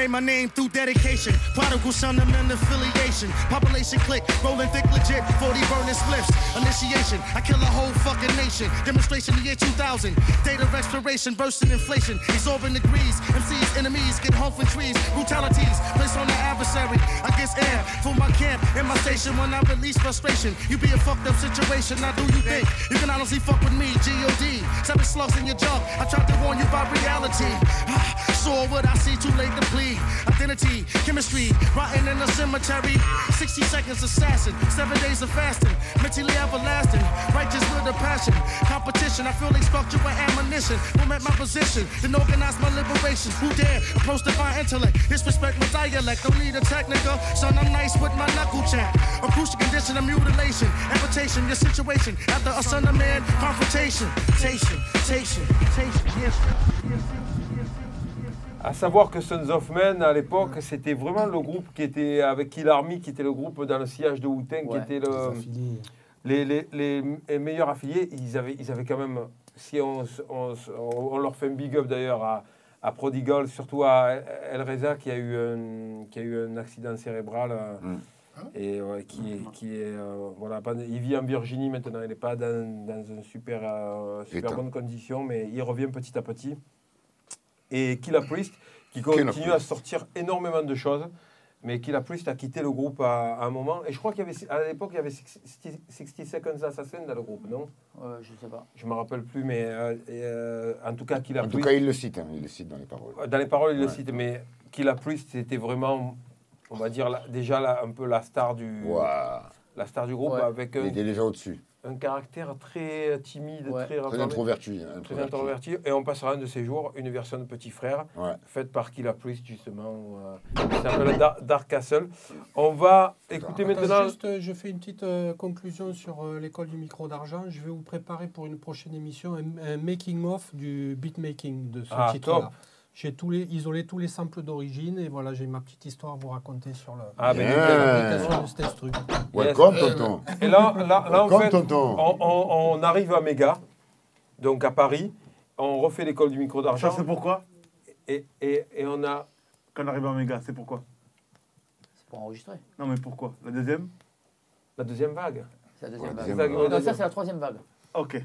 Made my name through dedication. Prodigal son of men affiliation. Population click, rolling thick legit. 40 burning spliffs. Initiation, I kill a whole fucking nation. Demonstration the year 2000. Date of expiration, bursting inflation. Exorbitant degrees. MCs, enemies get home from trees. Brutalities placed on the adversary. I guess air for my camp and my station when I release frustration. You be a fucked up situation. Now do you think you can honestly fuck with me? G.O.D. Seven slugs in your junk. I tried to warn you about reality. [sighs] Saw what I see, too late to plead. Identity, chemistry, rotting in the cemetery. 60 seconds assassin, seven days of fasting. Mentally everlasting, righteous with a passion. Competition, I feel they structure with ammunition. Form at my position, then organize my liberation. Who dare approach divine intellect? Disrespect my dialect, don't need a technical. Son, I'm nice with my knuckle check. crucial condition of mutilation, amputation, your situation. After a son of man, confrontation. Tation, tation, tation, yes. À savoir que Sons of Men, à l'époque, c'était vraiment le groupe qui était avec Kill Army, qui était le groupe dans le sillage de Wu-Tang, qui Ouais. était le, les, les- les- les meilleurs affiliés. Ils avaient, ils avaient quand même, si on, on on leur fait un big up d'ailleurs à, à Prodigal, surtout à El Reza qui a eu un, qui a eu un accident cérébral. euh, Mm. Et ouais, qui est, qui est euh, voilà, il vit en Virginie maintenant, il n'est pas dans, dans une super, euh, super bonne condition, mais il revient petit à petit. Et Killa Priest, qui continue à Priest. sortir énormément de choses, mais Killa Priest a quitté le groupe à, à un moment. Et je crois qu'il y avait, à l'époque, il y avait 60 60 Seconds Assassin dans le groupe, non? Euh, je sais pas. Je ne me rappelle plus, mais euh, et, euh, en tout cas, Killa En tout Priest, cas, il le cite, hein, il le cite dans les paroles. dans les paroles, il le cite, mais Killa Priest, c'était vraiment, on va dire, la- déjà la- un peu la star du, la star du groupe, Ouais. avec Il était déjà au-dessus. Un caractère très timide, Ouais. très Très introverti. très introverti. introverti. Et on passera un de ces jours une version de Petit Frère, Ouais. faite par Killa Priest, justement, euh, qui s'appelle Dar- Dark Castle. On va écouter Attends, maintenant. juste, euh, je fais une petite euh, conclusion sur euh, l'école du micro d'argent. Je vais vous préparer pour une prochaine émission un, un making-of du beatmaking de ce Ah, titre-là. J'ai tous les, isolé tous les samples d'origine et voilà, j'ai ma petite histoire à vous raconter sur le- Ah, ben, Bien. l'application de cet instru. Welcome, Yes. tonton. Et là, là, là en fait, on, on- on arrive à Méga, donc à Paris. On refait l'école du micro Ça, d'argent. c'est pourquoi? Et, et, et on a. Quand on arrive en méga, c'est pourquoi? C'est pour enregistrer. Non, mais pourquoi? La deuxième? La deuxième vague. C'est la deuxième Ouais, vague. deuxième vague. Non, Deuxième. ça, c'est la troisième vague. Ok.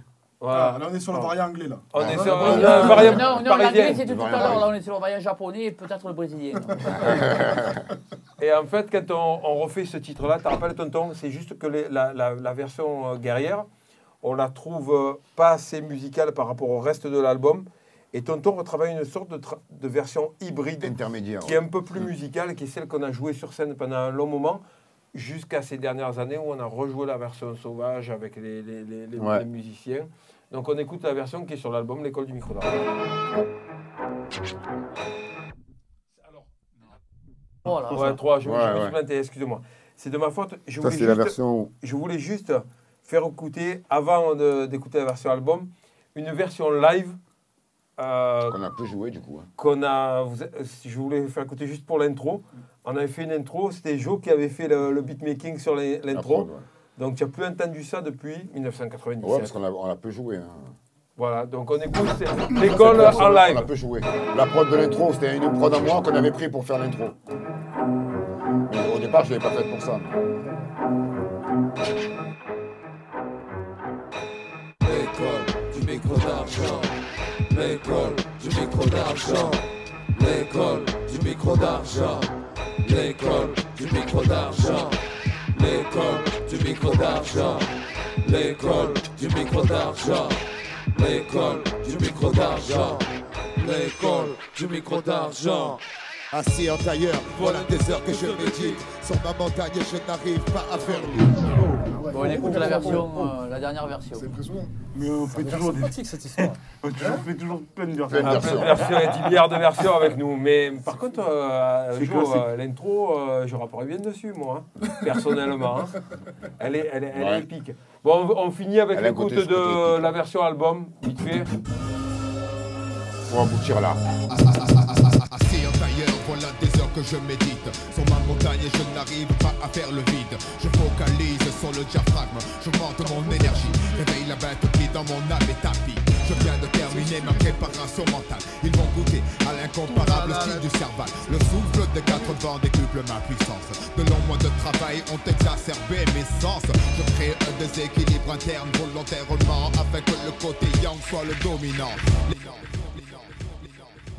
Ah, là, on est sur le variant anglais, là. On est Ah, sur ouais. variant Non, non, l'anglais, c'était tout à l'heure. Là, on est sur le variant japonais et peut-être le brésilien. [laughs] Et en fait, quand on, on refait ce titre-là, tu te rappelles, tonton, c'est juste que les- la, la- la version euh, guerrière, on la trouve euh, pas assez musicale par rapport au reste de l'album. Et tonton retravaille une sorte de, de version hybride Intermédiaire. qui est un peu plus musicale, qui est celle qu'on a jouée sur scène pendant un long moment, jusqu'à ces dernières années où on a rejoué la version sauvage avec les, les- les- les- Ouais. les musiciens. Donc on écoute la version qui est sur l'album L'école du micro d'argent. Voilà. Ouais, trois, je, Ouais, je me ouais. suis planté, excusez-moi. C'est de ma faute. Je Ça, voulais, c'est la juste, version. je voulais juste faire écouter, avant d'écouter la version album, une version live euh, qu'on a peu joué, du coup. hein. qu'on a. vous- je voulais faire écouter juste pour l'intro. On avait fait une intro, c'était Joe qui avait fait le, le beatmaking sur l'intro. Donc tu n'as plus entendu ça depuis 1997. Ouais, parce qu'on a, on a peu joué. hein. Voilà, donc on écoute c'est l'école en On a live. peu joué. La prod de l'intro, c'était une prod à moi qu'on avait pris pour faire l'intro. Mais au départ, je ne l'avais pas faite pour ça. L'école du micro d'argent. L'école du micro d'argent. L'école du micro d'argent. L'école du micro d'argent. L'école du micro d'argent. L'école du micro d'argent. L'école du micro d'argent. L'école du micro d'argent. Assis en tailleur, voilà des heures que je médite. Sur ma montagne, je n'arrive pas à faire Bon, on écoute la version, euh, la dernière version. C'est impressionnant. Mais on fait toujours des. sympathique cette histoire. [laughs] On toujours- fait toujours plein de versions. Plein de Ah, versions. plein de versions, il y a 10 milliards de versions avec nous. Mais par contre, euh, euh, l'intro, euh, je rapporte bien dessus, moi, hein, personnellement. hein. Elle est, elle est, elle est Ouais. épique. Bon, on, on finit avec l'écoute de la version album, vite fait. Pour aboutir là. Assis en voilà des heures que je médite. Sur ma montagne, je n'arrive pas à faire le vide. Je focalise sur le diaphragme, j'augmente mon énergie. Réveille la bête qui dans mon âme est tapis. Je viens de terminer ma préparation mentale. Ils vont goûter à l'incomparable style du cerval. Le souffle de quatre vents décuple ma puissance. De longs mois de travail ont exacerbé mes sens. Je crée un déséquilibre interne volontairement afin que le côté yang soit le dominant.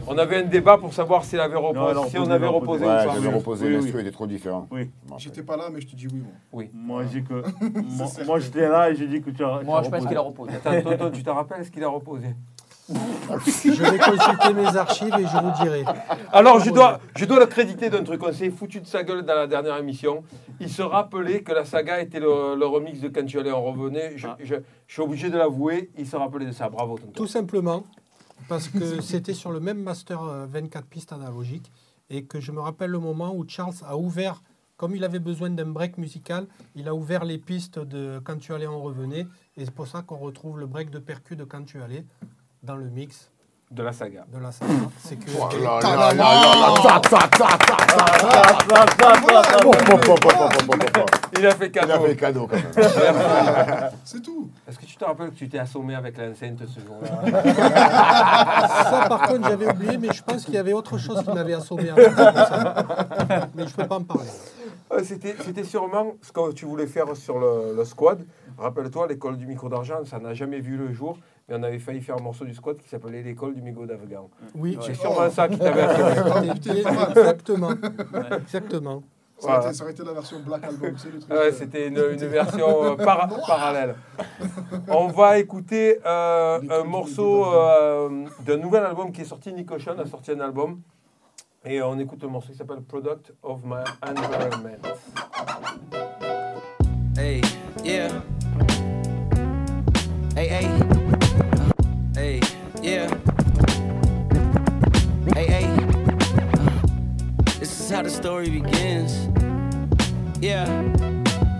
On avait un débat pour savoir si, elle avait reposé, Non, elle a si on reposé, avait elle a reposé Ouais, ou pas. j'avais oui, reposé, oui, l'instru oui. était trop différent. Oui. J'étais pas là, mais je te dis oui, moi. Moi, j'ai que. [laughs] moi, moi, j'étais là et j'ai dit que tu as. Moi, tu je pense qu'il a reposé. Attends, tonton, tu te rappelles ce qu'il a reposé? Je vais consulter mes archives et je vous dirai. Alors, je dois, je dois le créditer d'un truc. On s'est foutu de sa gueule dans la dernière émission. Il se rappelait que la saga était le, le remix de Quand tu allais en revenait. Je, Ah. je- je suis obligé de l'avouer. Il se rappelait de ça. Bravo, tonton. Tout simplement parce que c'était sur le même master euh, 24 pistes analogiques et que je me rappelle le moment où Charles a ouvert, comme il avait besoin d'un break musical, il a ouvert les pistes de Quand tu allais, on revenait. Et c'est pour ça qu'on retrouve le break de percu de Quand tu allais dans le mix De la saga. de la saga. C'est que Oh là là là là. Il a fait Il a cadeau. fait cadeau quand même. C'est tout. Est-ce que tu te rappelles que tu t'es assommé avec l'enceinte ce jour-là ça, par contre, j'avais oublié, mais je pense qu'il y avait autre chose qui m'avait assommé. Mais je ne peux pas en parler. Euh, C'était c'était sûrement ce que tu voulais faire sur le, le squad. Rappelle-toi, l'école du micro d'argent, ça n'a jamais vu le jour, mais on avait failli faire un morceau du squad qui s'appelait l'école du micro d'Afghan. Oui, C'est sûrement ça qui t'avait. C'était- [laughs] Exactement. Exactement. Ça aurait, Voilà. été, ça aurait été la version Black Album, c'est le truc. Ouais, euh, c'était une, une [laughs] version euh, para- parallèle. On va écouter euh, un morceau euh, d'un nouvel album qui est sorti. Nick Ocean a sorti un album. Et on écoute le morceau qui s'appelle Product of My Environment. Hey, yeah. Hey, hey. Hey, yeah. Hey, hey. This is how the story begins. Yeah.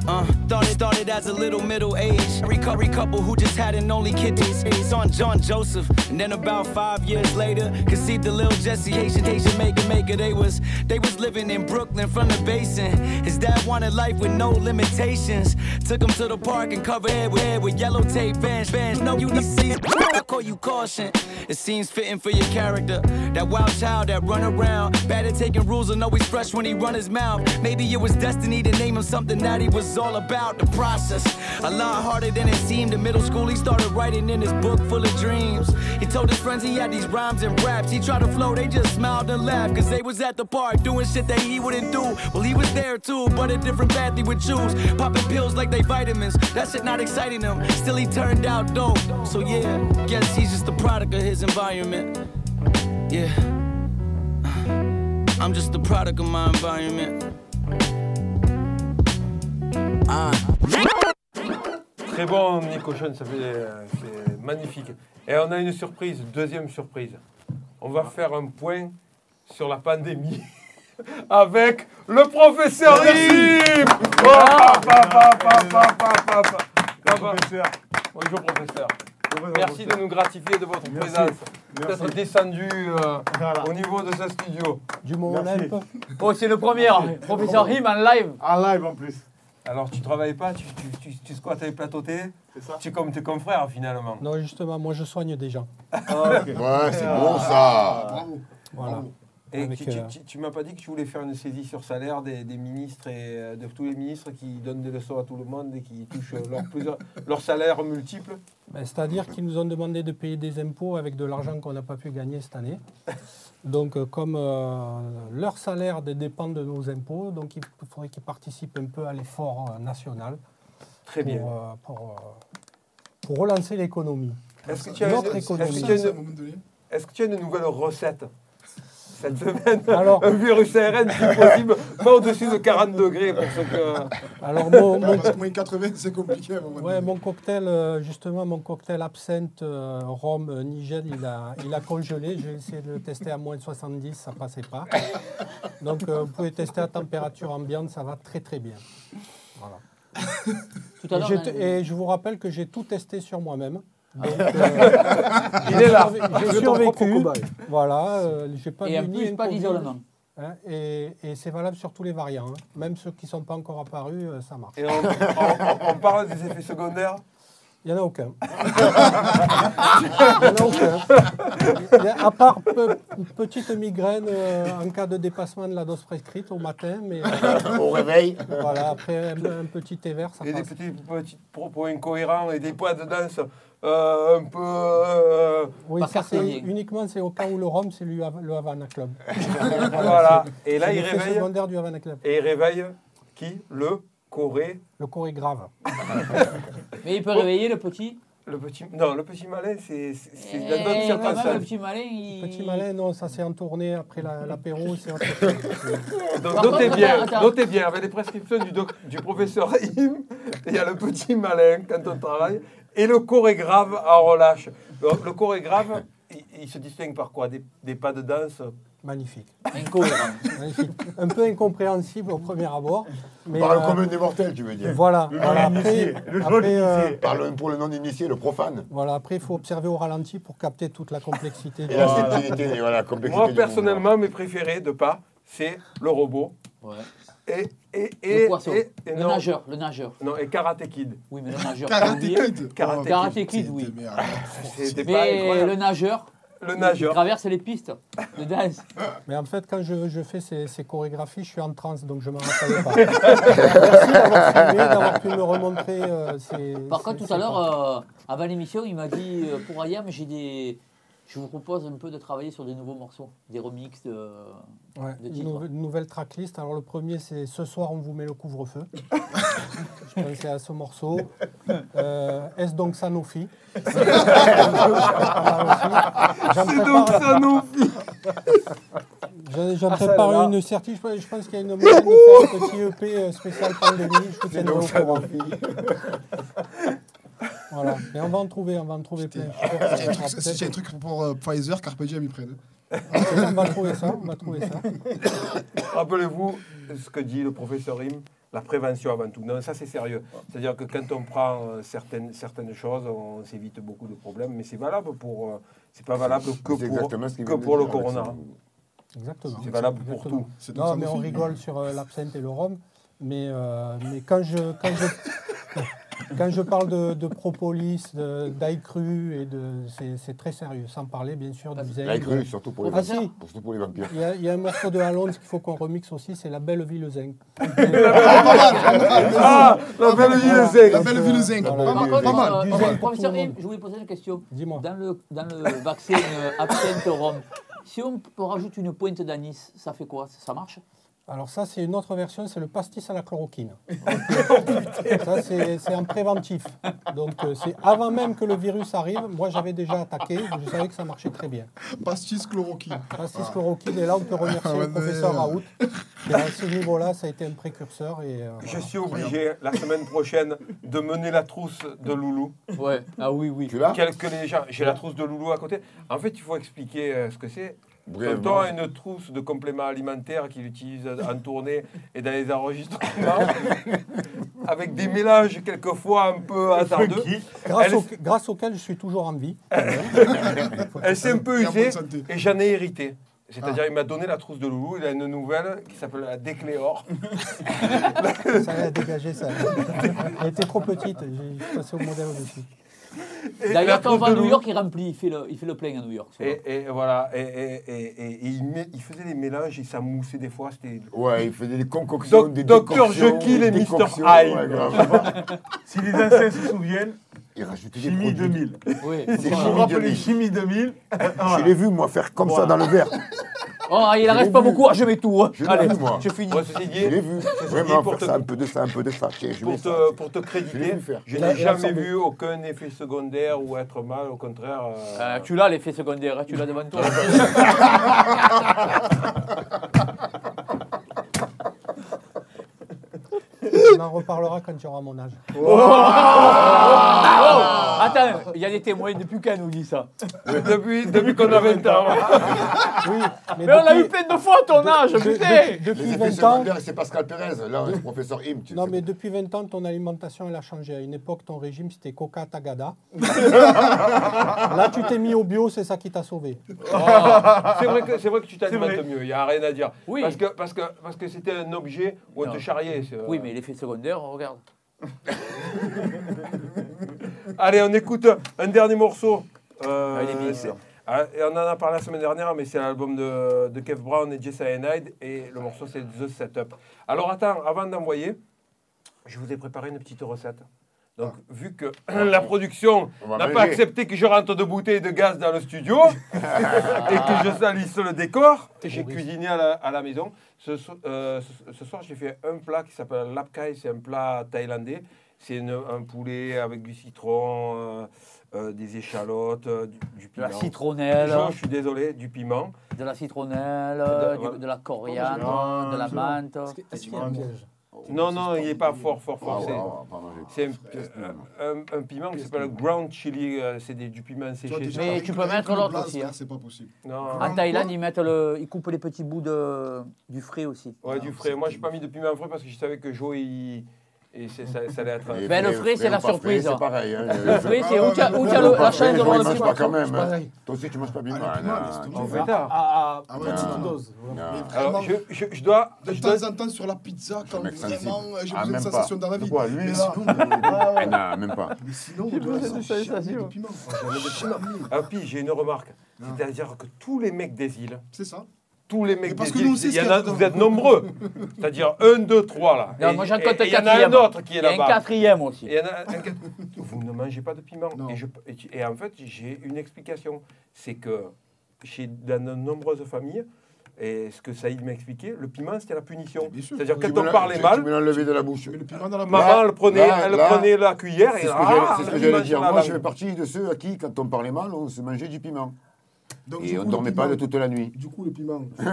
Uh, thought it started as a little middle age recovery couple who just had an only kid. He's on John Joseph, and then about five years later, conceived the little Jesse Haitian Haitian maker maker. They was they was living in Brooklyn from the basin. His dad wanted life with no limitations. Took him to the park and covered head with with yellow tape bands. Bands, no you see. I call you caution. It seems fitting for your character. That wild child that run around, bad at taking rules and always fresh when he run his mouth. Maybe it was destiny to name him something that he was all about. The process, a lot harder than it seemed. In middle school, he started writing in his book full of dreams. He told his friends he had these rhymes and raps. He tried to flow, they just smiled and laughed. Cause they was at the park doing shit that he wouldn't do. Well, he was there too, but a different path he would choose. Popping pills like they vitamins. That shit not exciting him. Still, he turned out dope. So yeah, guess he's just a product of his environment. Yeah. I'm just a product of my environment. Très bon, Nico ça fait, euh, c'est magnifique. Et on a une surprise, deuxième surprise. On va faire un point sur la pandémie [laughs] avec le professeur Yves Bonjour professeur. Merci de nous gratifier de votre présence. Merci. D'être descendu euh, au niveau de ce studio. Du moment. Oh, c'est le premier, professeur Him en live. En live en plus. Alors tu travailles pas, tu, tu, tu, tu squattes les plateaux télé Tu es comme tes confrères finalement. Non, justement, moi je soigne des gens. Ouais, c'est bon ça. Bravo. Voilà. Et Avec, tu, tu- euh, tu- tu m'as pas dit que tu voulais faire une saisie sur salaire des, des ministres et euh, de tous les ministres qui donnent des leçons à tout le monde et qui touchent [laughs] leur, plusieurs- leur salaire multiple Ben, C'est-à-dire qu'ils nous ont demandé de payer des impôts avec de l'argent qu'on n'a pas pu gagner cette année. Donc, euh, comme euh, leur salaire dé- dépend de nos impôts, donc il faudrait qu'ils participent un peu à l'effort euh, national. Très pour, bien. euh, pour, pour relancer l'économie. Est-ce que tu as une- Est-ce que tu as une nouvelle recette? Cette semaine Alors- Un virus ARN si possible, pas au-dessus de 40 degrés pour ceux que... Alors, mon, mon- Parce que moins 80, c'est compliqué à un moment Ouais, mon cocktail, euh, justement, mon cocktail absinthe, euh, rhum, euh, nigel, il a, il a congelé. J'ai essayé de le tester à moins de 70, ça passait pas. Donc, vous pouvez tester à température ambiante, ça va très très bien. Voilà. Tout à et je vous rappelle que j'ai tout testé sur moi-même. Donc, Ah. euh, Il est là. J'ai survécu. Voilà, euh, j'ai pas Et plus, pas d'isolement. hein, et et c'est valable sur tous les variants. hein. Même ceux qui ne sont pas encore apparus, euh, ça marche. Et on, on- on- on parle des effets secondaires? Il n'y en a aucun. [laughs] Il n'y en a aucun. À part pe- une petite migraine euh, en cas de dépassement de la dose prescrite au matin, mais euh, Au réveil. voilà, après un, un petit thé vert, ça et des passe. petits, petits propos incohérents et des poids de danse euh, un peu... euh, Oui, ça uniquement c'est au cas où le rhum, c'est le, Hav- le Havana Club. [laughs] voilà. Et là, il réveille... secondaire du Havana Club. Et il réveille qui? Le Corée. Le corps est grave. [laughs] Mais il peut réveiller le petit? Le petit... Non, le petit malin, c'est d'autres quand même, le petit malin, il... Petit malin, non, ça c'est en tournée après la- l'apéro. autre [laughs] chose. Donc, notez contre, bien, attends, attends. notez bien, avec les prescriptions du, doc- du professeur Im, il y a le petit malin quand on travaille, et le chorégraphe en relâche. Le, le chorégraphe, il, il se distingue par quoi? Des, des pas de danse? Magnifique. Magnifique. Un peu incompréhensible au premier abord. Mais, Par le euh, commun des mortels, tu veux dire. Voilà. Le voilà, non-initié, après, le après, non-initié. euh, Par le- pour le non-initié, le profane. voilà, après, il faut observer au ralenti pour capter toute la complexité. Et la subtilité, et voilà, la complexité Moi, personnellement, mes préférés de pas, c'est le robot Ouais. Et, et, et, Le poisson. et- et le non, nageur. Le nageur. non, et Karate Kid. Oui, mais le nageur. [laughs] Karate Kid. Karate Oh, Kid. Karate Kid, oui. [laughs] pas Mais incroyable. le nageur, Le il nageur. traverse les pistes de danse. [laughs] Mais en fait, quand je, je fais ces, ces chorégraphies, je suis en transe, donc je ne me rappelle pas. Merci d'avoir filmé, d'avoir pu me remontrer euh, ces. Par ces- contre, tout à l'heure, euh, avant l'émission, il m'a dit euh, pour Ayam, j'ai des. Je vous propose un peu de travailler sur des nouveaux morceaux, des remixes de. Ouais, de une titres. nouvelle, une nouvelle tracklist. Alors, le premier, c'est Ce soir, on vous met le couvre-feu. [laughs] je pensais à ce morceau. Euh, Est-ce donc Sanofi C'est donc ça, non J'en Ah, prépare là. une certif. Je, pense qu'il y a une de faire un petit EP euh, spécial pandémie. Je au courant. Voilà. Mais on va en trouver, on va en trouver plein. Si j'ai un ça truc- sera si j'ai un truc pour euh, Pfizer, Carpe Diem, ils prennent. On va trouver ça, on va trouver ça. [coughs] Rappelez-vous ce que dit le professeur Rim, la prévention avant tout. Non, ça c'est sérieux. C'est-à-dire que quand on prend euh, certaines, certaines choses, on s'évite beaucoup de problèmes, mais c'est valable pour. euh, c'est pas valable que pour, exactement ce qu'il que pour le corona. Exactement. C'est valable pour tout. Non, mais on rigole sur euh, l'absinthe et le rhum. Mais, euh, mais quand je, quand je, quand je parle de, de propolis, d'ail cru, et de, c'est, très sérieux. Sans parler, bien sûr, du. L'ail cru, surtout pour les Ah, si. vampires. Pour- Surtout pour les vampires. Il y, a, il y a un morceau de Alonso qu'il faut qu'on remixe aussi, c'est La Belle Ville Zinc. Ah, la belle vie de zinc. La belle ville zinc. Pas mal, euh, professeur monde. je voulais poser une question. Dis-moi. Dans le, dans le vaccin euh, absinthe rhum, si on peut rajouter une pointe d'anis, ça fait quoi? Ça marche? Alors ça, c'est une autre version, c'est le pastis à la chloroquine. [laughs] ça, c'est un préventif. Donc euh, c'est avant même que le virus arrive. Moi, j'avais déjà attaqué. Je savais que ça marchait très bien. Pastis chloroquine. Pastis chloroquine, et là, on peut remercier Ah, le ouais, professeur mais- Raoult. qui, à ce niveau-là, ça a été un précurseur. Et, euh, Je voilà. suis obligé la semaine prochaine de mener la trousse de Loulou. Ouais. Ah oui, oui. Tu l'as j'ai la trousse de Loulou à côté. En fait, il faut expliquer euh, ce que c'est. Brièvement. Tonton a une trousse de compléments alimentaires qu'il utilise en tournée et dans les enregistrements, [laughs] avec des mélanges quelquefois un peu hasardeux. grâce, au- grâce auquel je suis toujours en vie. [laughs] Elle s'est un peu usée et j'en ai hérité. C'est-à-dire, il m'a donné la trousse de Loulou. Il a une nouvelle qui s'appelle la Décléor. [laughs] Ça a dégagé ça. Elle était trop petite. J'ai j'ai passé au modèle au-dessus. D'ailleurs, quand on va à New York, il remplit, il fait le, il fait le plein à New York. Et, et voilà, et, et- et- et- et il, met- il faisait des mélanges et ça moussait des fois. C'était Ouais, il faisait des concoctions, Doc- des Docteur Jekyll et Mr. Hyde. ouais. Si les anciens se souviennent, Il rajoutait des Chimie produits. 2000. Oui. C'est Chimie rappelez 2000. Chimie 2000 Je l'ai vu, moi, faire comme ça dans le verre. Oh, il en reste pas vu. beaucoup. Ah, je mets tout. hein. Je Allez, vu, moi. je finis. Ouais, ceci dit, Je l'ai vu. Vraiment, pour faire te- ça, un peu de ça, un peu de ça. Tiens, je mets pour ça. te, pour te créditer, je n'ai jamais vu aucun effet secondaire ou être mal, au contraire. euh, Euh, tu l'as l'effet secondaire, hein, tu l'as devant toi. [laughs] [laughs] On en reparlera quand tu auras mon âge. Oh, attends, il y a des témoins depuis elle nous dit ça depuis depuis qu'on a 20 ans. Oui, mais, Mais on l'a eu plein de fois à ton âge, de- putain Les depuis effets 20 ans, secondaires, c'est Pascal Pérez. Là, le professeur Im. tu Non, sais. mais depuis 20 ans, ton alimentation, elle a changé. À une époque, ton régime, c'était Coca Tagada. [laughs] Là, tu t'es mis au bio, c'est ça qui t'a sauvé. C'est vrai que c'est vrai que tu t'alimentes mieux. Il y a rien à dire. Oui. Parce que parce que parce que c'était un objet où on Non. te charriait. Oui, mais l'effet secondaire, regarde. [laughs] Allez, on écoute un dernier morceau. Euh, Ah, il est bien, c'est- ça. ah, et on en a parlé la semaine dernière, mais c'est l'album de, de Kev Brown et Jess Hyde et le morceau c'est The Setup. Alors attends, avant d'envoyer, je vous ai préparé une petite recette. Donc, vu que [clears throat] la production n'a pas accepté que je rentre de bouteilles de gaz dans le studio [laughs] et que je salisse le décor, j'ai cuisiné à la, à la maison. Ce, euh, ce- ce soir, j'ai fait un plat qui s'appelle lapkai, c'est un plat thaïlandais. C'est un poulet avec du citron, euh, euh, des échalotes, du, du De piment. la citronnelle, Jo, je suis désolé, du piment. de la citronnelle, du- de la coriandre, Non, de la menthe. Est-ce qu'il y a un piège? Non, non, il n'est pas fort, fort, Ah, fort. c'est- un, un- un piment qui s'appelle ground chili, euh, c'est du piment séché. Mais tu peux mettre l'autre aussi, hein. C'est pas possible. Non. En Thaïlande, ils, mettent le, ils coupent les petits bouts de, du frais aussi. Ouais, du frais. Moi, j'ai pas mis de piment frais parce que je savais que Joe, il... et c'est- ça, ça allait être. Et Ben, le frais- c'est la surprise. C'est pareil. hein. Le frais, c'est où tu as, la frais, chance de Joe, voir il le film. pas quand même. hein. Toi aussi, tu manges pas bien. Ah, Ah. En tu- fait, ah, À, Ah petite dose. alors, vraiment, je, je, je dois. de temps en temps sur la pizza, quand vraiment j'ai Ah, besoin de sensation dans la vie. Quoi, lui, mais Ah, non, même pas. mais sinon, J'ai on doit de piment. Ah, puis j'ai une remarque. C'est-à-dire que tous les mecs des îles, C'est ça. Tous les mecs parce des que nous, on îles, sait il ce y en qu'il y a a- dedans. vous êtes nombreux. C'est-à-dire un, deux, trois là. Non, Et- moi j'en compte et un Il y en a un autre qui est Il y a un là-bas. quatrième aussi. Et il y en a un quat- [laughs] Vous ne mangez pas de piment. Et, je- et tu- et en fait, j'ai une explication. C'est que chez, dans de nombreuses familles, et ce que Saïd m'a expliqué, le piment, c'était la punition. C'est-à-dire quand on parlait mal, Tu enlevé de la bouche. Le piment dans la bouche. maman, elle prenait, là, elle là, prenait la cuillère C'est et ce que ah, j'allais- c'est ce que le j'allais piment dire. Moi, je fais partie de ceux à qui, quand on parlait mal, on se mangeait du piment. Donc, Et on ne dormait pas de toute la nuit. Du coup, le piment, [laughs] tu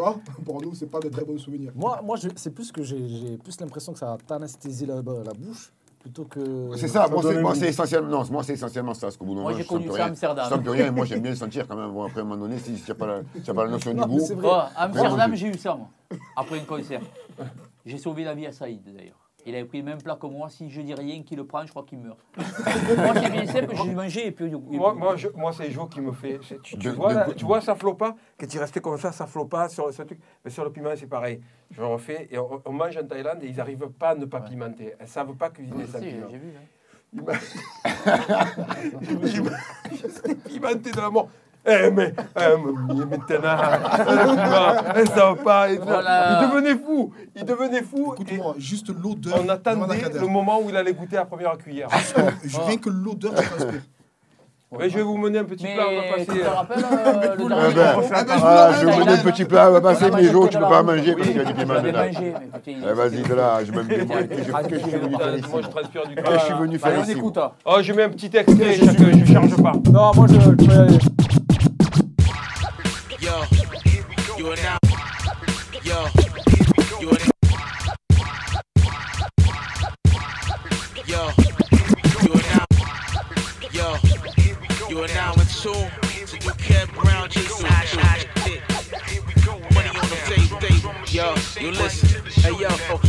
vois, pour nous, c'est pas de très bons souvenirs. Moi, moi c'est plus que j'ai plus l'impression que ça t'anesthésie la, la bouche plutôt que. C'est ça, moi c'est, moi, c'est essentiellement, non, moi c'est essentiellement ça, parce qu'au bout d'un Moi, moment, j'ai je sens connu plus ça à rien. Amsterdam. Je sens plus rien, et moi j'aime bien le sentir quand même. Bon, après, à un moment donné, si tu n'as pas, la- si [laughs] t'as pas la notion Non, du goût. vrai. Oh, à Amsterdam, j'ai eu ça, moi. Après un concert. J'ai sauvé la vie à Saïd, d'ailleurs. Il avait pris le même plat que moi. Si je dis rien, qu'il le prend, je crois qu'il meurt. [laughs] moi, c'est bien simple, j'ai mangé et puis. Moi, moi, je- moi c'est Jo qui me fait. Tu, tu De- vois, de là, tu vois, ça flotte pas? Quand il restait comme ça, ça flotte pas sur ce truc. Mais sur le piment, c'est pareil. Je refais. Et on, on mange en Thaïlande et ils n'arrivent pas à ne pas pimenter. Ils ne savent pas cuisiner sans Si, j'ai vu. hein. Il m'a- Il m'a- J'étais pimenté de la mort. Eh, mais, eh, mais maintenant, eh, ça va pas. et. Voilà. Il devenait fou. Il devenait fou. Écoute-moi, juste l'odeur. on attendait le moment où il allait goûter la première cuillère. Je- Rien que l'odeur, tu transpires. [laughs] Ouais, je vais vous mener un petit Mais plat. On va tu passer. te rappelles [laughs] euh, le Ah dernier ben, Ah ben, je ah, je vais vous donner un petit plat, on va passer, mais Jo, tu de peux pas manger parce qu'il y a du piment dedans. vas-y, de là, je m'aime bien. Qu'est-ce [laughs] que je- je suis venu faire ici Moi, je transpire du Eh, Je suis venu faire ici. écoute. hein. Oh, je mets un petit extrait, je charge pas. Non, moi je, je peux y aller. You listen. Hey yo,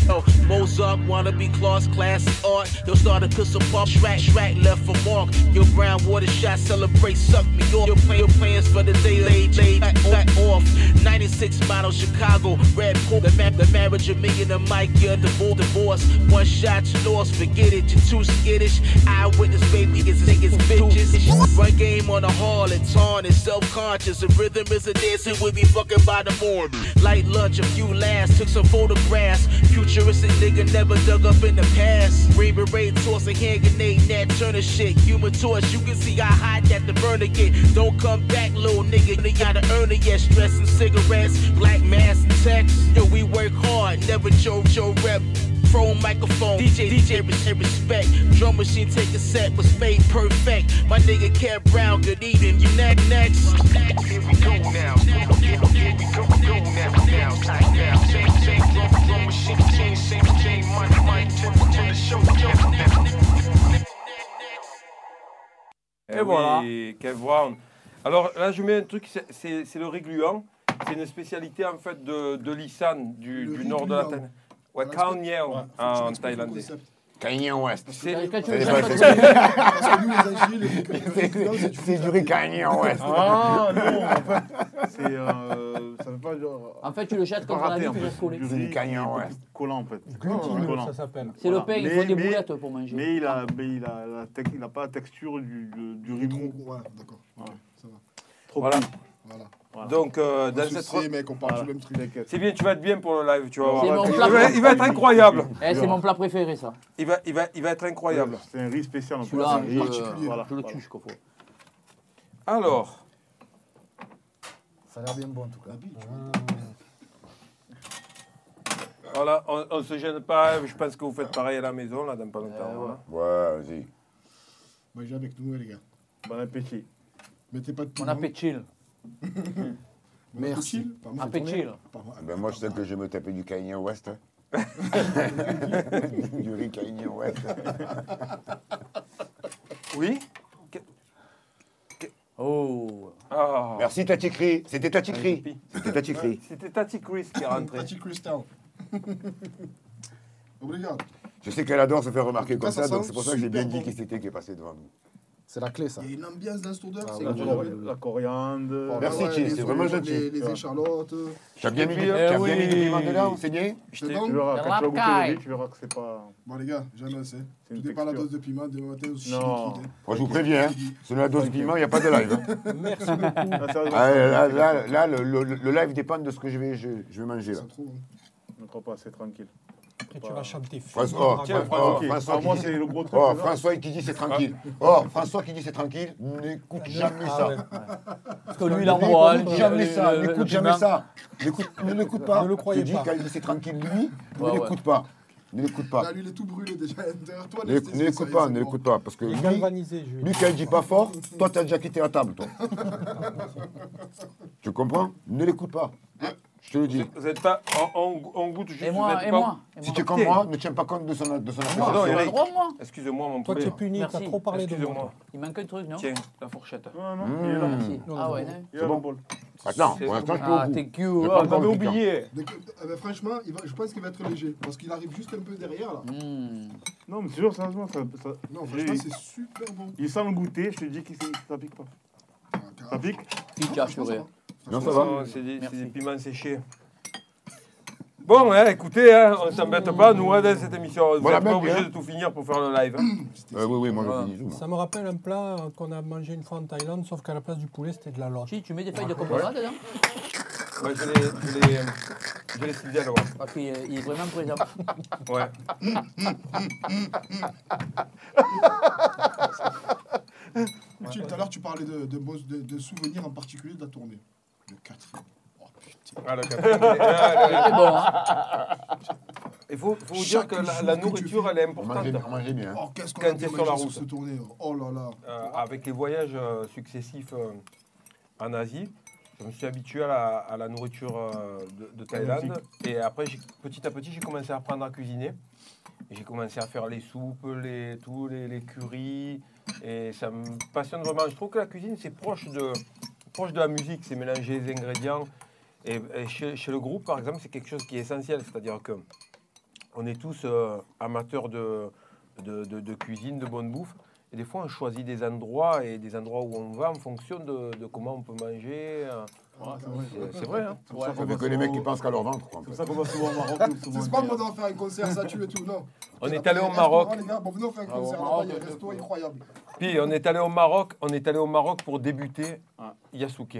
oh, Mozart wanna be class, class art. He'll start a pistol pop, Shrek, Shrek left for mark. Your brown water shot, celebrate, suck me off. Your, plan, your plans for the day, laid, laid, back, off. 96 model Chicago, red pole. The, ma- the marriage of me and the Mike, your divorce, divorce. One shot, you lost, forget it, you're too skittish. Eyewitness, baby, it's niggas, bitches. Run game on the hall, it's on, it's self-conscious. The rhythm is a dancing with me fucking by the morning. Light lunch, a few laughs, took some photographs. Futuristic nigga never dug up in the past. Green beret, toss a hand grenade, Nat Turner shit. Human torch, you can see how hot that the burner get. Don't come back, little nigga, you gotta earn it yet. Stressing cigarettes, black mask and text. Yo, we work hard, never joke, Joe rep. Pro microphone, DJ, DJ, respect. Drum machine take a set, was made perfect. My nigga Kev Brown, good evening. You next, next. Here we go now. Here we go, now, now, now. Same, the show. Et voilà. Kev Brown. Alors là, je mets un truc, c'est- le régluant. C'est une spécialité en fait de, de l'Isan, du, nord de la. Thaïlande. Ouais, Voilà, Niao, ouais, en thaïlandais. Kanye West. C'est du Kanye West. Ah non, en fait, [laughs] c'est. Euh, pas genre. En fait, tu le jettes pas contre la vie, tu restes collé. C'est du collant en fait. Glutineux, Collant. ça s'appelle. C'est le pain, il faut des mais- boulettes pour manger. Mais il a, mais il a, la tec- il a pas la texture du, du, du riz mou. Ouais, d'accord. Ok, ça va. Trop Voilà. petit. Voilà. Voilà. Donc, euh, On dans se cette. sait, mec, on parle Voilà. du même truc. T'inquiète. C'est bien, tu vas être bien pour le live, tu vas voir. mon Il plat va, il va être incroyable. Eh, c'est mon plat préféré, ça. Il va, il va, il va être incroyable. C'est un riz spécial en plus. Celui-là, riz je, particulier. Voilà. je le voilà. tue, je crois. Alors, Ça a l'air bien bon en tout cas. voilà, on ne se gêne pas. Je pense que vous faites pareil à la maison, là, dans pas longtemps. Euh, voilà. Ouais, vas-y. Mangez avec nous, les gars. Bon appétit. Mettez pas de On piment. a. [laughs] Bon Merci. appétit. Un. Ah Ben moi, je sais que je vais me taper du Kanye West. hein. [laughs] [laughs] du riz Kanye West. Oui? Oh. Ah. Merci Tati Cri. C'était Tati Cri. C'était Tati Cri. C'était Tati Chris qui est rentré. Petit Crystal. [laughs] Obrigado. Je sais qu'elle adore se faire remarquer comme ça, ça donc c'est pour ça que j'ai bien dit bon. qui c'était qui est passé devant nous. C'est la clé ça. Il y a une ambiance dans cette odeur. Ah c'est La, coriandre. Merci, c'est vraiment gentil. Les, les échalotes. Tu as bien mis, tu euh, du oui. piment dedans, c'est bien Je te Tu donne. quand tu vas goûter le riz, tu verras que c'est pas. Bon, les gars, j'annonce. C'est une Tout dépend de la dose de piment. Demain matin, aussi Non. hein. Moi, je vous préviens, hein, selon la dose de piment, il n'y a pas de live. hein. [laughs] Merci beaucoup. Ah, Ah, c'est- là, le, live dépend de ce que je vais, je, je vais manger. Là. C'est trop. Je ne crois pas, c'est tranquille. Après, tu vas chanter. François, oh, oh. François, Alors, moi, qui dit, c'est le gros truc. oh. François qui dit c'est tranquille. Oh, François qui dit c'est tranquille, n'écoute jamais Ah ça. Parce que lui, il envoie. N'écoute jamais ça, n'écoute jamais ça. N'écoute- Ne l'écoute pas. Ne le croyez pas. quand il dit c'est tranquille, lui, ne l'écoute pas. Ne l'écoute pas. Là, lui, il est tout brûlé déjà. Derrière toi, Ne l'écoute pas, ne l'écoute pas. Parce que Il est lui, lui, quand il dit pas fort, toi, tu as déjà quitté la table, toi. [laughs] tu comprends? Ne l'écoute pas. Je te le dis. Vous n'êtes pas en, en- en goutte juste. Et moi, et moi, et Si moi. tu es comme moi, ne tiens pas compte de son, de son affirmation. Eric. droit, moi. Excuse-moi, mon Toi, tu es puni, t'as trop parlé de moi. Excusez-moi. Il manque un truc, non Tiens, la fourchette. Non, non, il est là. Merci. Ah ouais, non Il bol. Attends, C'est- pour l'instant, je peux Ah, t'es cute. Ah, On avait oublié. Euh, ben, franchement, je pense qu'il va être léger. Parce qu'il arrive juste un peu derrière, là. Hmm. Non, mais c'est sûr, sérieusement, ça, Non, franchement, c'est super bon. il sent le goûter, je te dis que ça pique pas. Ah, Ça carrément. pique Pizza, Non, ça va. c'est des, piments séchés. Bon, hein, écoutez, hein, on ne s'embête pas, nous, hein, dans cette émission. Vous Voilà, n'êtes pas obligé de tout finir pour faire le live. hein. Euh, oui, oui, moi, Voilà. je finis tout. moi. Ça me rappelle un plat euh, qu'on a mangé une fois en Thaïlande, sauf qu'à la place du poulet, c'était de la lotte. Si, tu mets des feuilles de cocoa dedans Ouais, je l'ai- je l'ai je l'ai alors. Parce qu'il est il est vraiment présent. [laughs] Ouais. Tout à l'heure, tu parlais de, de, beaux- de- de souvenirs en particulier de la tournée. Le quatrième. Oh putain. Ah, le quatrième, il est- ah, C'est bon, hein Il faut, faut vous dire Chaque que la, jour la que tu nourriture, fais- elle est importante. mangeait, on mangeait bien. Oh, qu'est-ce qu'on Quand a t'es sur la route. cette tournée. Oh là là. Euh, avec les voyages euh, successifs euh, en Asie, je me suis habitué à la, à la nourriture euh, de, de Thaïlande. Et après, j'ai- petit à petit, j'ai commencé à apprendre à cuisiner. Et J'ai commencé à faire les soupes, les, tous les, les currys. Et ça me passionne vraiment. Je trouve que la cuisine, c'est proche de, proche de la musique. C'est mélanger les ingrédients. Et, chez, le groupe, par exemple, c'est quelque chose qui est essentiel. C'est-à-dire que on est tous euh, amateurs de, de, cuisine, de bonne bouffe. Et des fois, on choisit des endroits et des endroits où on va en fonction de, de comment on peut manger. euh. C'est- C'est vrai, hein C'est pour ça qu'on que les mecs qui pensent qu'à leur ventre. quoi, C'est pour ça qu'on va souvent au Maroc. C'est pas le moment de faire un concert, ça tue et tout, non. On est allé au Maroc. restaurants, les gars, bon, venez, on fait un Ah, au concert Maroc, là-bas, il y a un c'est resto cool. incroyable. Puis on est allé au Maroc, on est allé au Maroc pour débuter. Yasuke.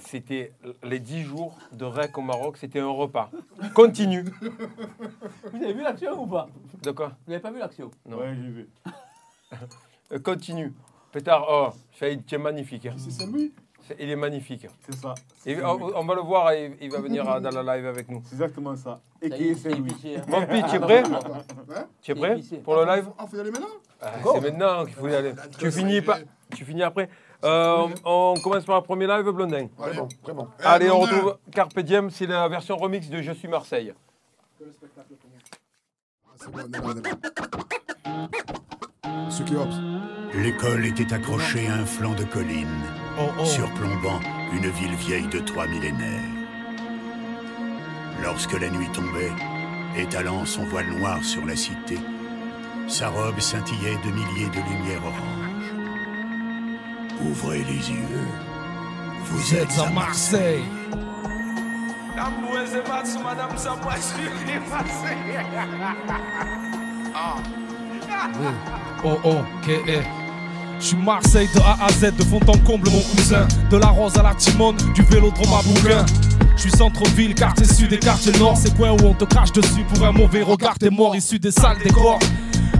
C'était les 10 jours de rec au Maroc, c'était un repas. Continue. [laughs] Vous avez vu l'action ou pas? De quoi? Vous n'avez pas vu l'action? Non. Ouais, j'ai vu. [laughs] Euh, Continue. Pétard, oh, Faïd, tu es magnifique. hein. C'est c'est lui. Il est magnifique. C'est ça. Et on, on va le voir, il, il va venir à- dans la live avec nous. C'est exactement ça. Et qui est, hein. Mon Pi, tu es prêt? Hein? Tu es prêt pour le live? Ah, faut y aller maintenant? Ah, C'est maintenant qu'il faut y aller. Très Tu finis, pas, tu finis après. Euh, on, on commence par le premier live, Blondin. Très bon, très bon. Eh, Allez, on retrouve Carpe Diem, c'est la version remix de Je suis Marseille. C'est bon, on est bon, on est bon. Suki Hops. L'école était accrochée à un flanc de colline, surplombant une ville vieille de trois millénaires. Lorsque la nuit tombait, étalant son voile noir sur la cité, sa robe scintillait de milliers de lumières oranges. Ouvrez les yeux. Vous êtes à Marseille. [laughs] Oh oh, K.E. Je suis Marseille de A à Z, de fond en comble mon cousin. De la rose à la timone, du vélodrome à Bougain je suis centre-ville, quartier sud et quartier nord. C'est coin où on te crache dessus pour un mauvais regard? T'es mort issu des salles décors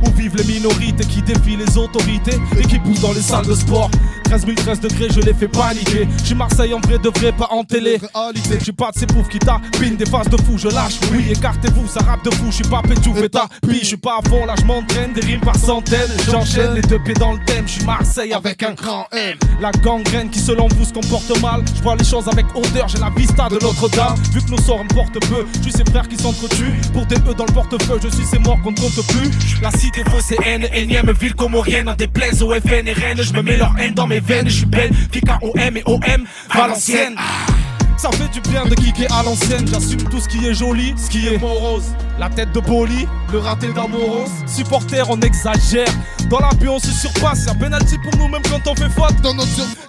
Où vivent les minorités qui défient les autorités Et qui poussent dans les salles de sport? 13 013 degrés, je les fais paniquer. Je suis Marseille en vrai de vrai, pas en télé. Je suis pas de ces poufs qui tapinent des faces de fou Je lâche, oui, écartez-vous, ça rappe de fou Je suis pas pétou, fais ta je suis pas à fond Là je m'entraîne, des rimes par centaines. J'enchaîne. Les deux pieds dans le thème. Je suis Marseille avec un grand M. La gangrène qui selon vous se comporte mal. Je vois les choses avec hauteur, j'ai la vista de Notre-Dame. Vu que nos sorts me portent peu, je suis ces frères qui s'entretuent. Pour des E dans le portefeuille, je suis ces morts qu'on ne compte plus. La cité fausse et haine, énième ville comorienne. En déplaise au FN et Rennes, je me mets leur haine dans mes Je suis belle, K-O-M et O-M, Valenciennes ça fait du bien de kicker à l'ancienne, j'assume tout ce qui est joli, ce qui est morose. La tête de Boli, le raté d'Amoros. Supporter, on exagère. Dans la bulle, on se surpasse. Y'a penalty pour nous, même quand on fait faute.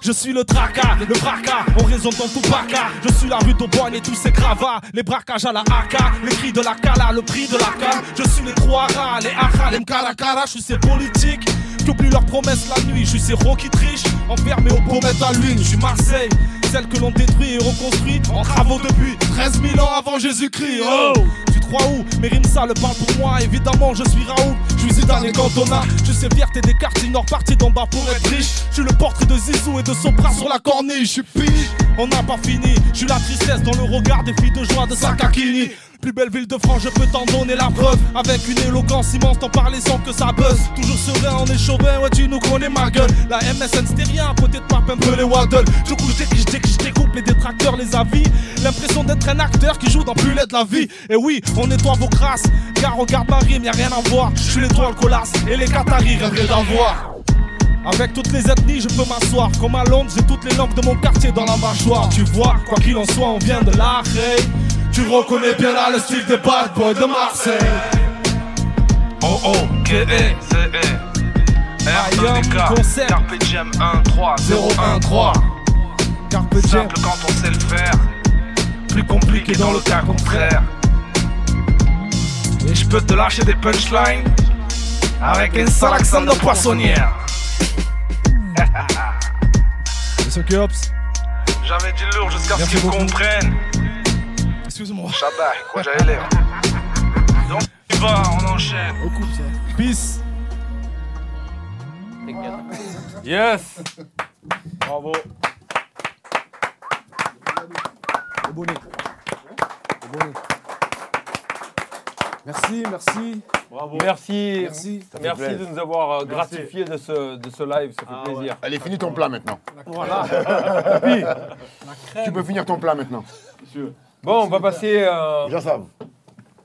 Je suis le tracas, le bracas. On raisonne dans tout baka. Je suis la rue d'Aubogne et tous ces gravats. Les braquages à la AK, les cris de la cala, le prix de la cale. Je suis les trois rats, les acha, les mkarakara. Je suis ces politiques qui oublient leurs promesses la nuit. Je suis ros qui trichent, enfermés au pommettes à l'huile. Je suis Marseille, celle que l'on détruit et reconstruit en travaux depuis 13 000 ans avant Jésus-Christ. Oh! Tu crois où? Mes rimes sales parlent pour moi, évidemment je suis Raoul. Je suis Zidane et Cantona. Je sais fierté des quartiers nord partis d'en bas pour être riche. Je suis le portrait de Zizou et de Sopra sur la corniche. Je suis on n'a pas fini. Je suis la tristesse dans le regard des filles de joie de Sakakini. Plus belle ville de France, je peux t'en donner la preuve. Avec une éloquence immense, t'en parler sans que ça buzz. Toujours serein, on est chauvin, ouais, tu nous connais ma gueule. La MSN, c'était rien, à côté de pape, un peu les waddle. Du coup, je découpe, les détracteurs, les avis. L'impression d'être un acteur qui joue dans plus laid de la vie. Et oui, on nettoie vos crasses, car regarde ma rime, y'a rien à voir. Je suis l'étoile colasse et les Qataris rêveraient d'en voir. Avec toutes les ethnies, je peux m'asseoir. Comme à Londres, j'ai toutes les langues de mon quartier dans la mâchoire. Tu vois, quoi qu'il en soit, on vient de la. Tu reconnais bien là le style des bad boys de Marseille. Oh oh, K E C R 2 DK concert. Carpe Diem 1 3 0 1 3 Carpe Diem. Simple quand on sait le faire. Plus compliqué dans le cas contraire. Et je peux te lâcher des punchlines Avec un sale accent de poissonnière. [laughs] Monsieur Kiops. J'avais dit lourd jusqu'à ce qu'ils comprennent Excuse-moi. Shaddai, quoi j'allais l'air Donc tu vas, on enchaîne Peace. Yes Bravo. Le bonnet. Le bonnet. Merci, merci. Bravo. Merci, Merci. Merci plaisir. de nous avoir euh, Merci. gratifié de ce, de ce live, ça fait Ah plaisir. ouais. Allez, finis ton plat maintenant. Voilà. [laughs] Tu peux finir ton plat maintenant. Bon, on va passer. euh, Déjà ça.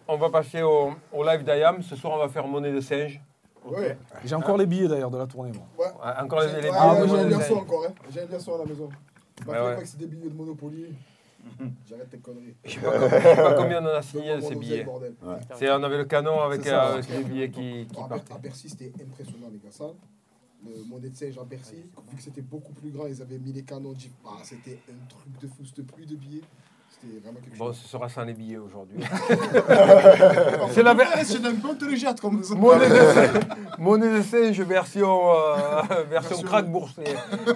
on va passer au, au live d'Ayam. Ce soir, on va faire monnaie de singe. Ouais. J'ai encore les billets d'ailleurs de la tournée, moi. Ouais. Ah, Encore les, les Ah, billets ouais, j'ai un encore, hein. J'ai un garçon à la maison. Bah, Ouais, ouais, que c'est des billets de Monopoly. [laughs] J'arrête tes conneries. Je sais pas, com- je sais pas combien on en a signé ces billets. C'est, on avait le canon avec, ça, euh, avec les billets qui, qui Bon, à, partaient. Ber- à Bercy, c'était impressionnant, les gars. Ça, le monnaie de singe à Bercy, vu que c'était beaucoup plus grand, ils avaient mis les canons. Jeep. Ah, c'était un truc de fou. C'était plus de billets. C'était vraiment quelque Bon, chose. ce sera sans les billets aujourd'hui. [laughs] c'est la ver- C'est d'un peu te le jette comme ça. Monnaie de, singe- monnaie de singe version, euh, version Version- crack boursier.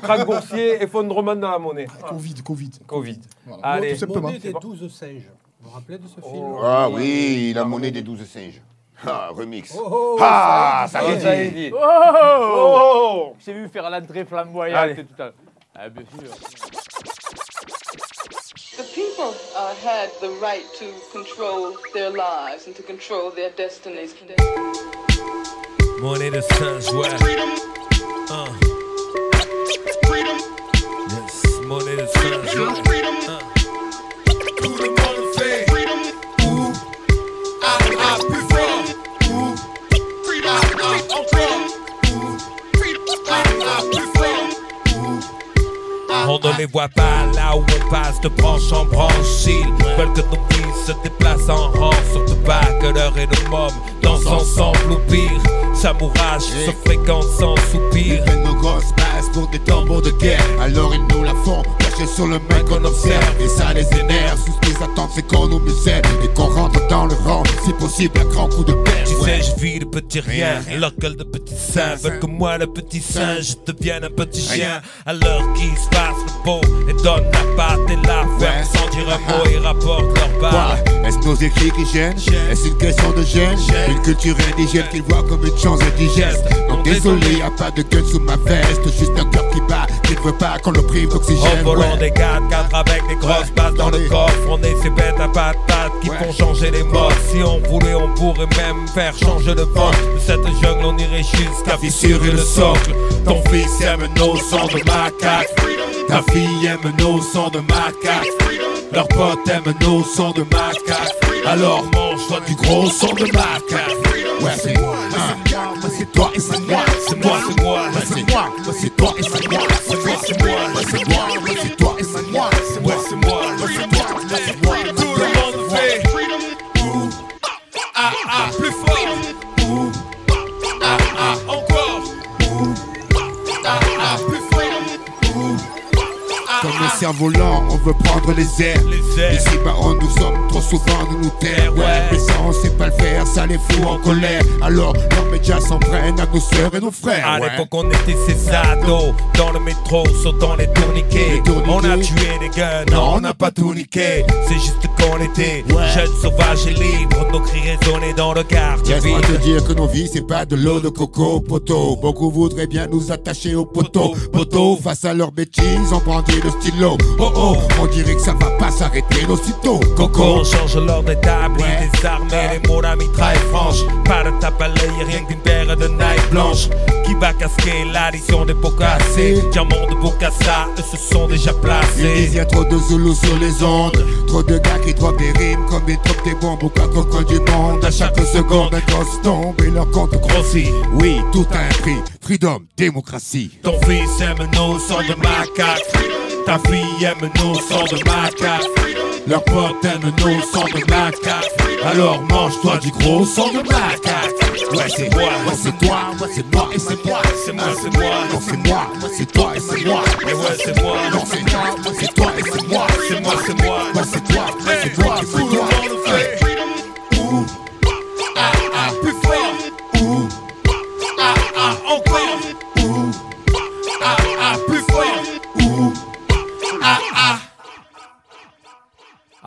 Crack boursier, effondrement dans la monnaie. Covid, Covid. Covid. Voilà. Allez, Tout simplement. Monnaie des 12 singes. Vous vous rappelez de ce film Ah oui, la monnaie des douze singes. Ah, remix. Oh, oh, ah, ça y est, est ça y est dit. dit. Oh, J'ai vu faire l'entrée flamboyante Allez. et tout à l'heure. Ah, bien sûr. The people uh, had the right to control their lives and to control their destinies. Monnaie de singe, ouais. Uh. Yes, monnaie de singe, ouais. Uh. Les voit pas là où on passe de branche en branche. Ils veulent que nos vies se déplacent en rang. Surtout pas que l'heure et le môme dansent ensemble ou pire. Se fréquentent sans soupir. Ils nos grosses bases pour des tambours de guerre. Alors ils nous la font, sur le mec qu'on observe. Et ça les énerve, tout ce qu'ils attendent c'est qu'on nous muselle. Et qu'on rentre dans le rang, si possible, un grand coup de pelle. Tu ouais. sais, je vis de petits rien. Leur gueule de petit saint veulent que moi, le petit singe, devienne un petit chien. Alors qu'ils se fassent le beau et donnent la patte et la ferme sans dire un mot. Ils rapportent leur Voilà. part. Est-ce nos écrits qui gênent? Est-ce une question de gêne? Une culture indigène qu'ils voient comme une chance indigeste Donc désolé, y a pas de gueule sous ma veste Juste un cœur qui bat, qui ne veut pas qu'on le prive d'oxygène En volant ouais. des 4 4 avec des grosses basses dans le coffre. On est ces bêtes à patates qui font changer les modes. Si on voulait on pourrait même faire changer le vent De cette jungle on irait jusqu'à fissurer le socle. Ton fils aime nos sons de macaque Ta fille aime nos sons de macaque Leurs potes aiment nos sons de macaque Alors mange-toi du gros son de macaque Ouais c'est moi, hein. Toi et c'est moi C'est moi, c'est moi, c'est moi C'est toi et C'est moi, c'est moi, c'est moi C'est toi un cerf-volant, on veut prendre les airs. Les airs. Ici, bas, on nous sommes trop souvent de nous taire. Ouais, mais ça, on sait pas le faire, ça les fout en colère. Alors, leurs médias s'en prennent à nos sœurs et nos frères. À ouais. l'époque on était ces ados Dans le métro sautant les tourniquets Les tourniquets. On a tué des guns, non on n'a pas tout niqué C'est juste qu'on était jeunes, sauvages et libres Nos cris résonnaient dans le quartier Laisse-moi te dire que nos vies, c'est pas de l'eau de coco, poteau. Beaucoup voudraient bien nous attacher au poteau. Poteau, face à leurs bêtises, on brandit le stylo. Oh oh, on dirait que ça va pas s'arrêter aussitôt. Coco. On change l'ordre établi des armées, les mots la mitraille franche. Pas de tape à l'œil, rien qu'une paire de Nike blanches. Qui va casquer l'addition des pots cassés? Diamants de Bocassa, eux se sont déjà placés. disent y a trop de Zoulous sur les ondes Trop de gars qui droppent des rimes comme ils droppent des bombes au quatre coins du monde À chaque seconde un gosse tombe et leur compte grossit Oui, tout a un prix, freedom, démocratie Ton fils aime nos sons de macaque. Ta fille aime nos sons de macaque. Leurs potes aiment nos sons de macaque Alors mange-toi du gros son de macaque Ouais c'est moi, ouais c'est toi, ouais c'est moi et c'est moi C'est moi, c'est moi. Non c'est moi, c'est toi et c'est moi Mais ouais, c'est moi. Non c'est moi, c'est toi et c'est moi C'est moi, c'est moi. Ouais c'est toi, c'est toi c'est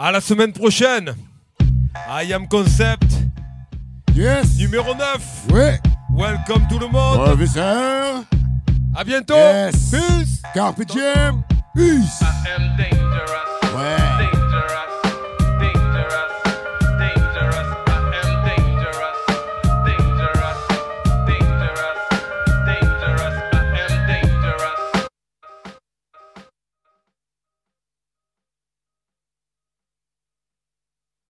À la semaine prochaine. I am Concept. Yes Numéro 9. Ouais Welcome tout le monde. Professeur À bientôt. Yes Peace. Carpe diem Peace I am dangerous.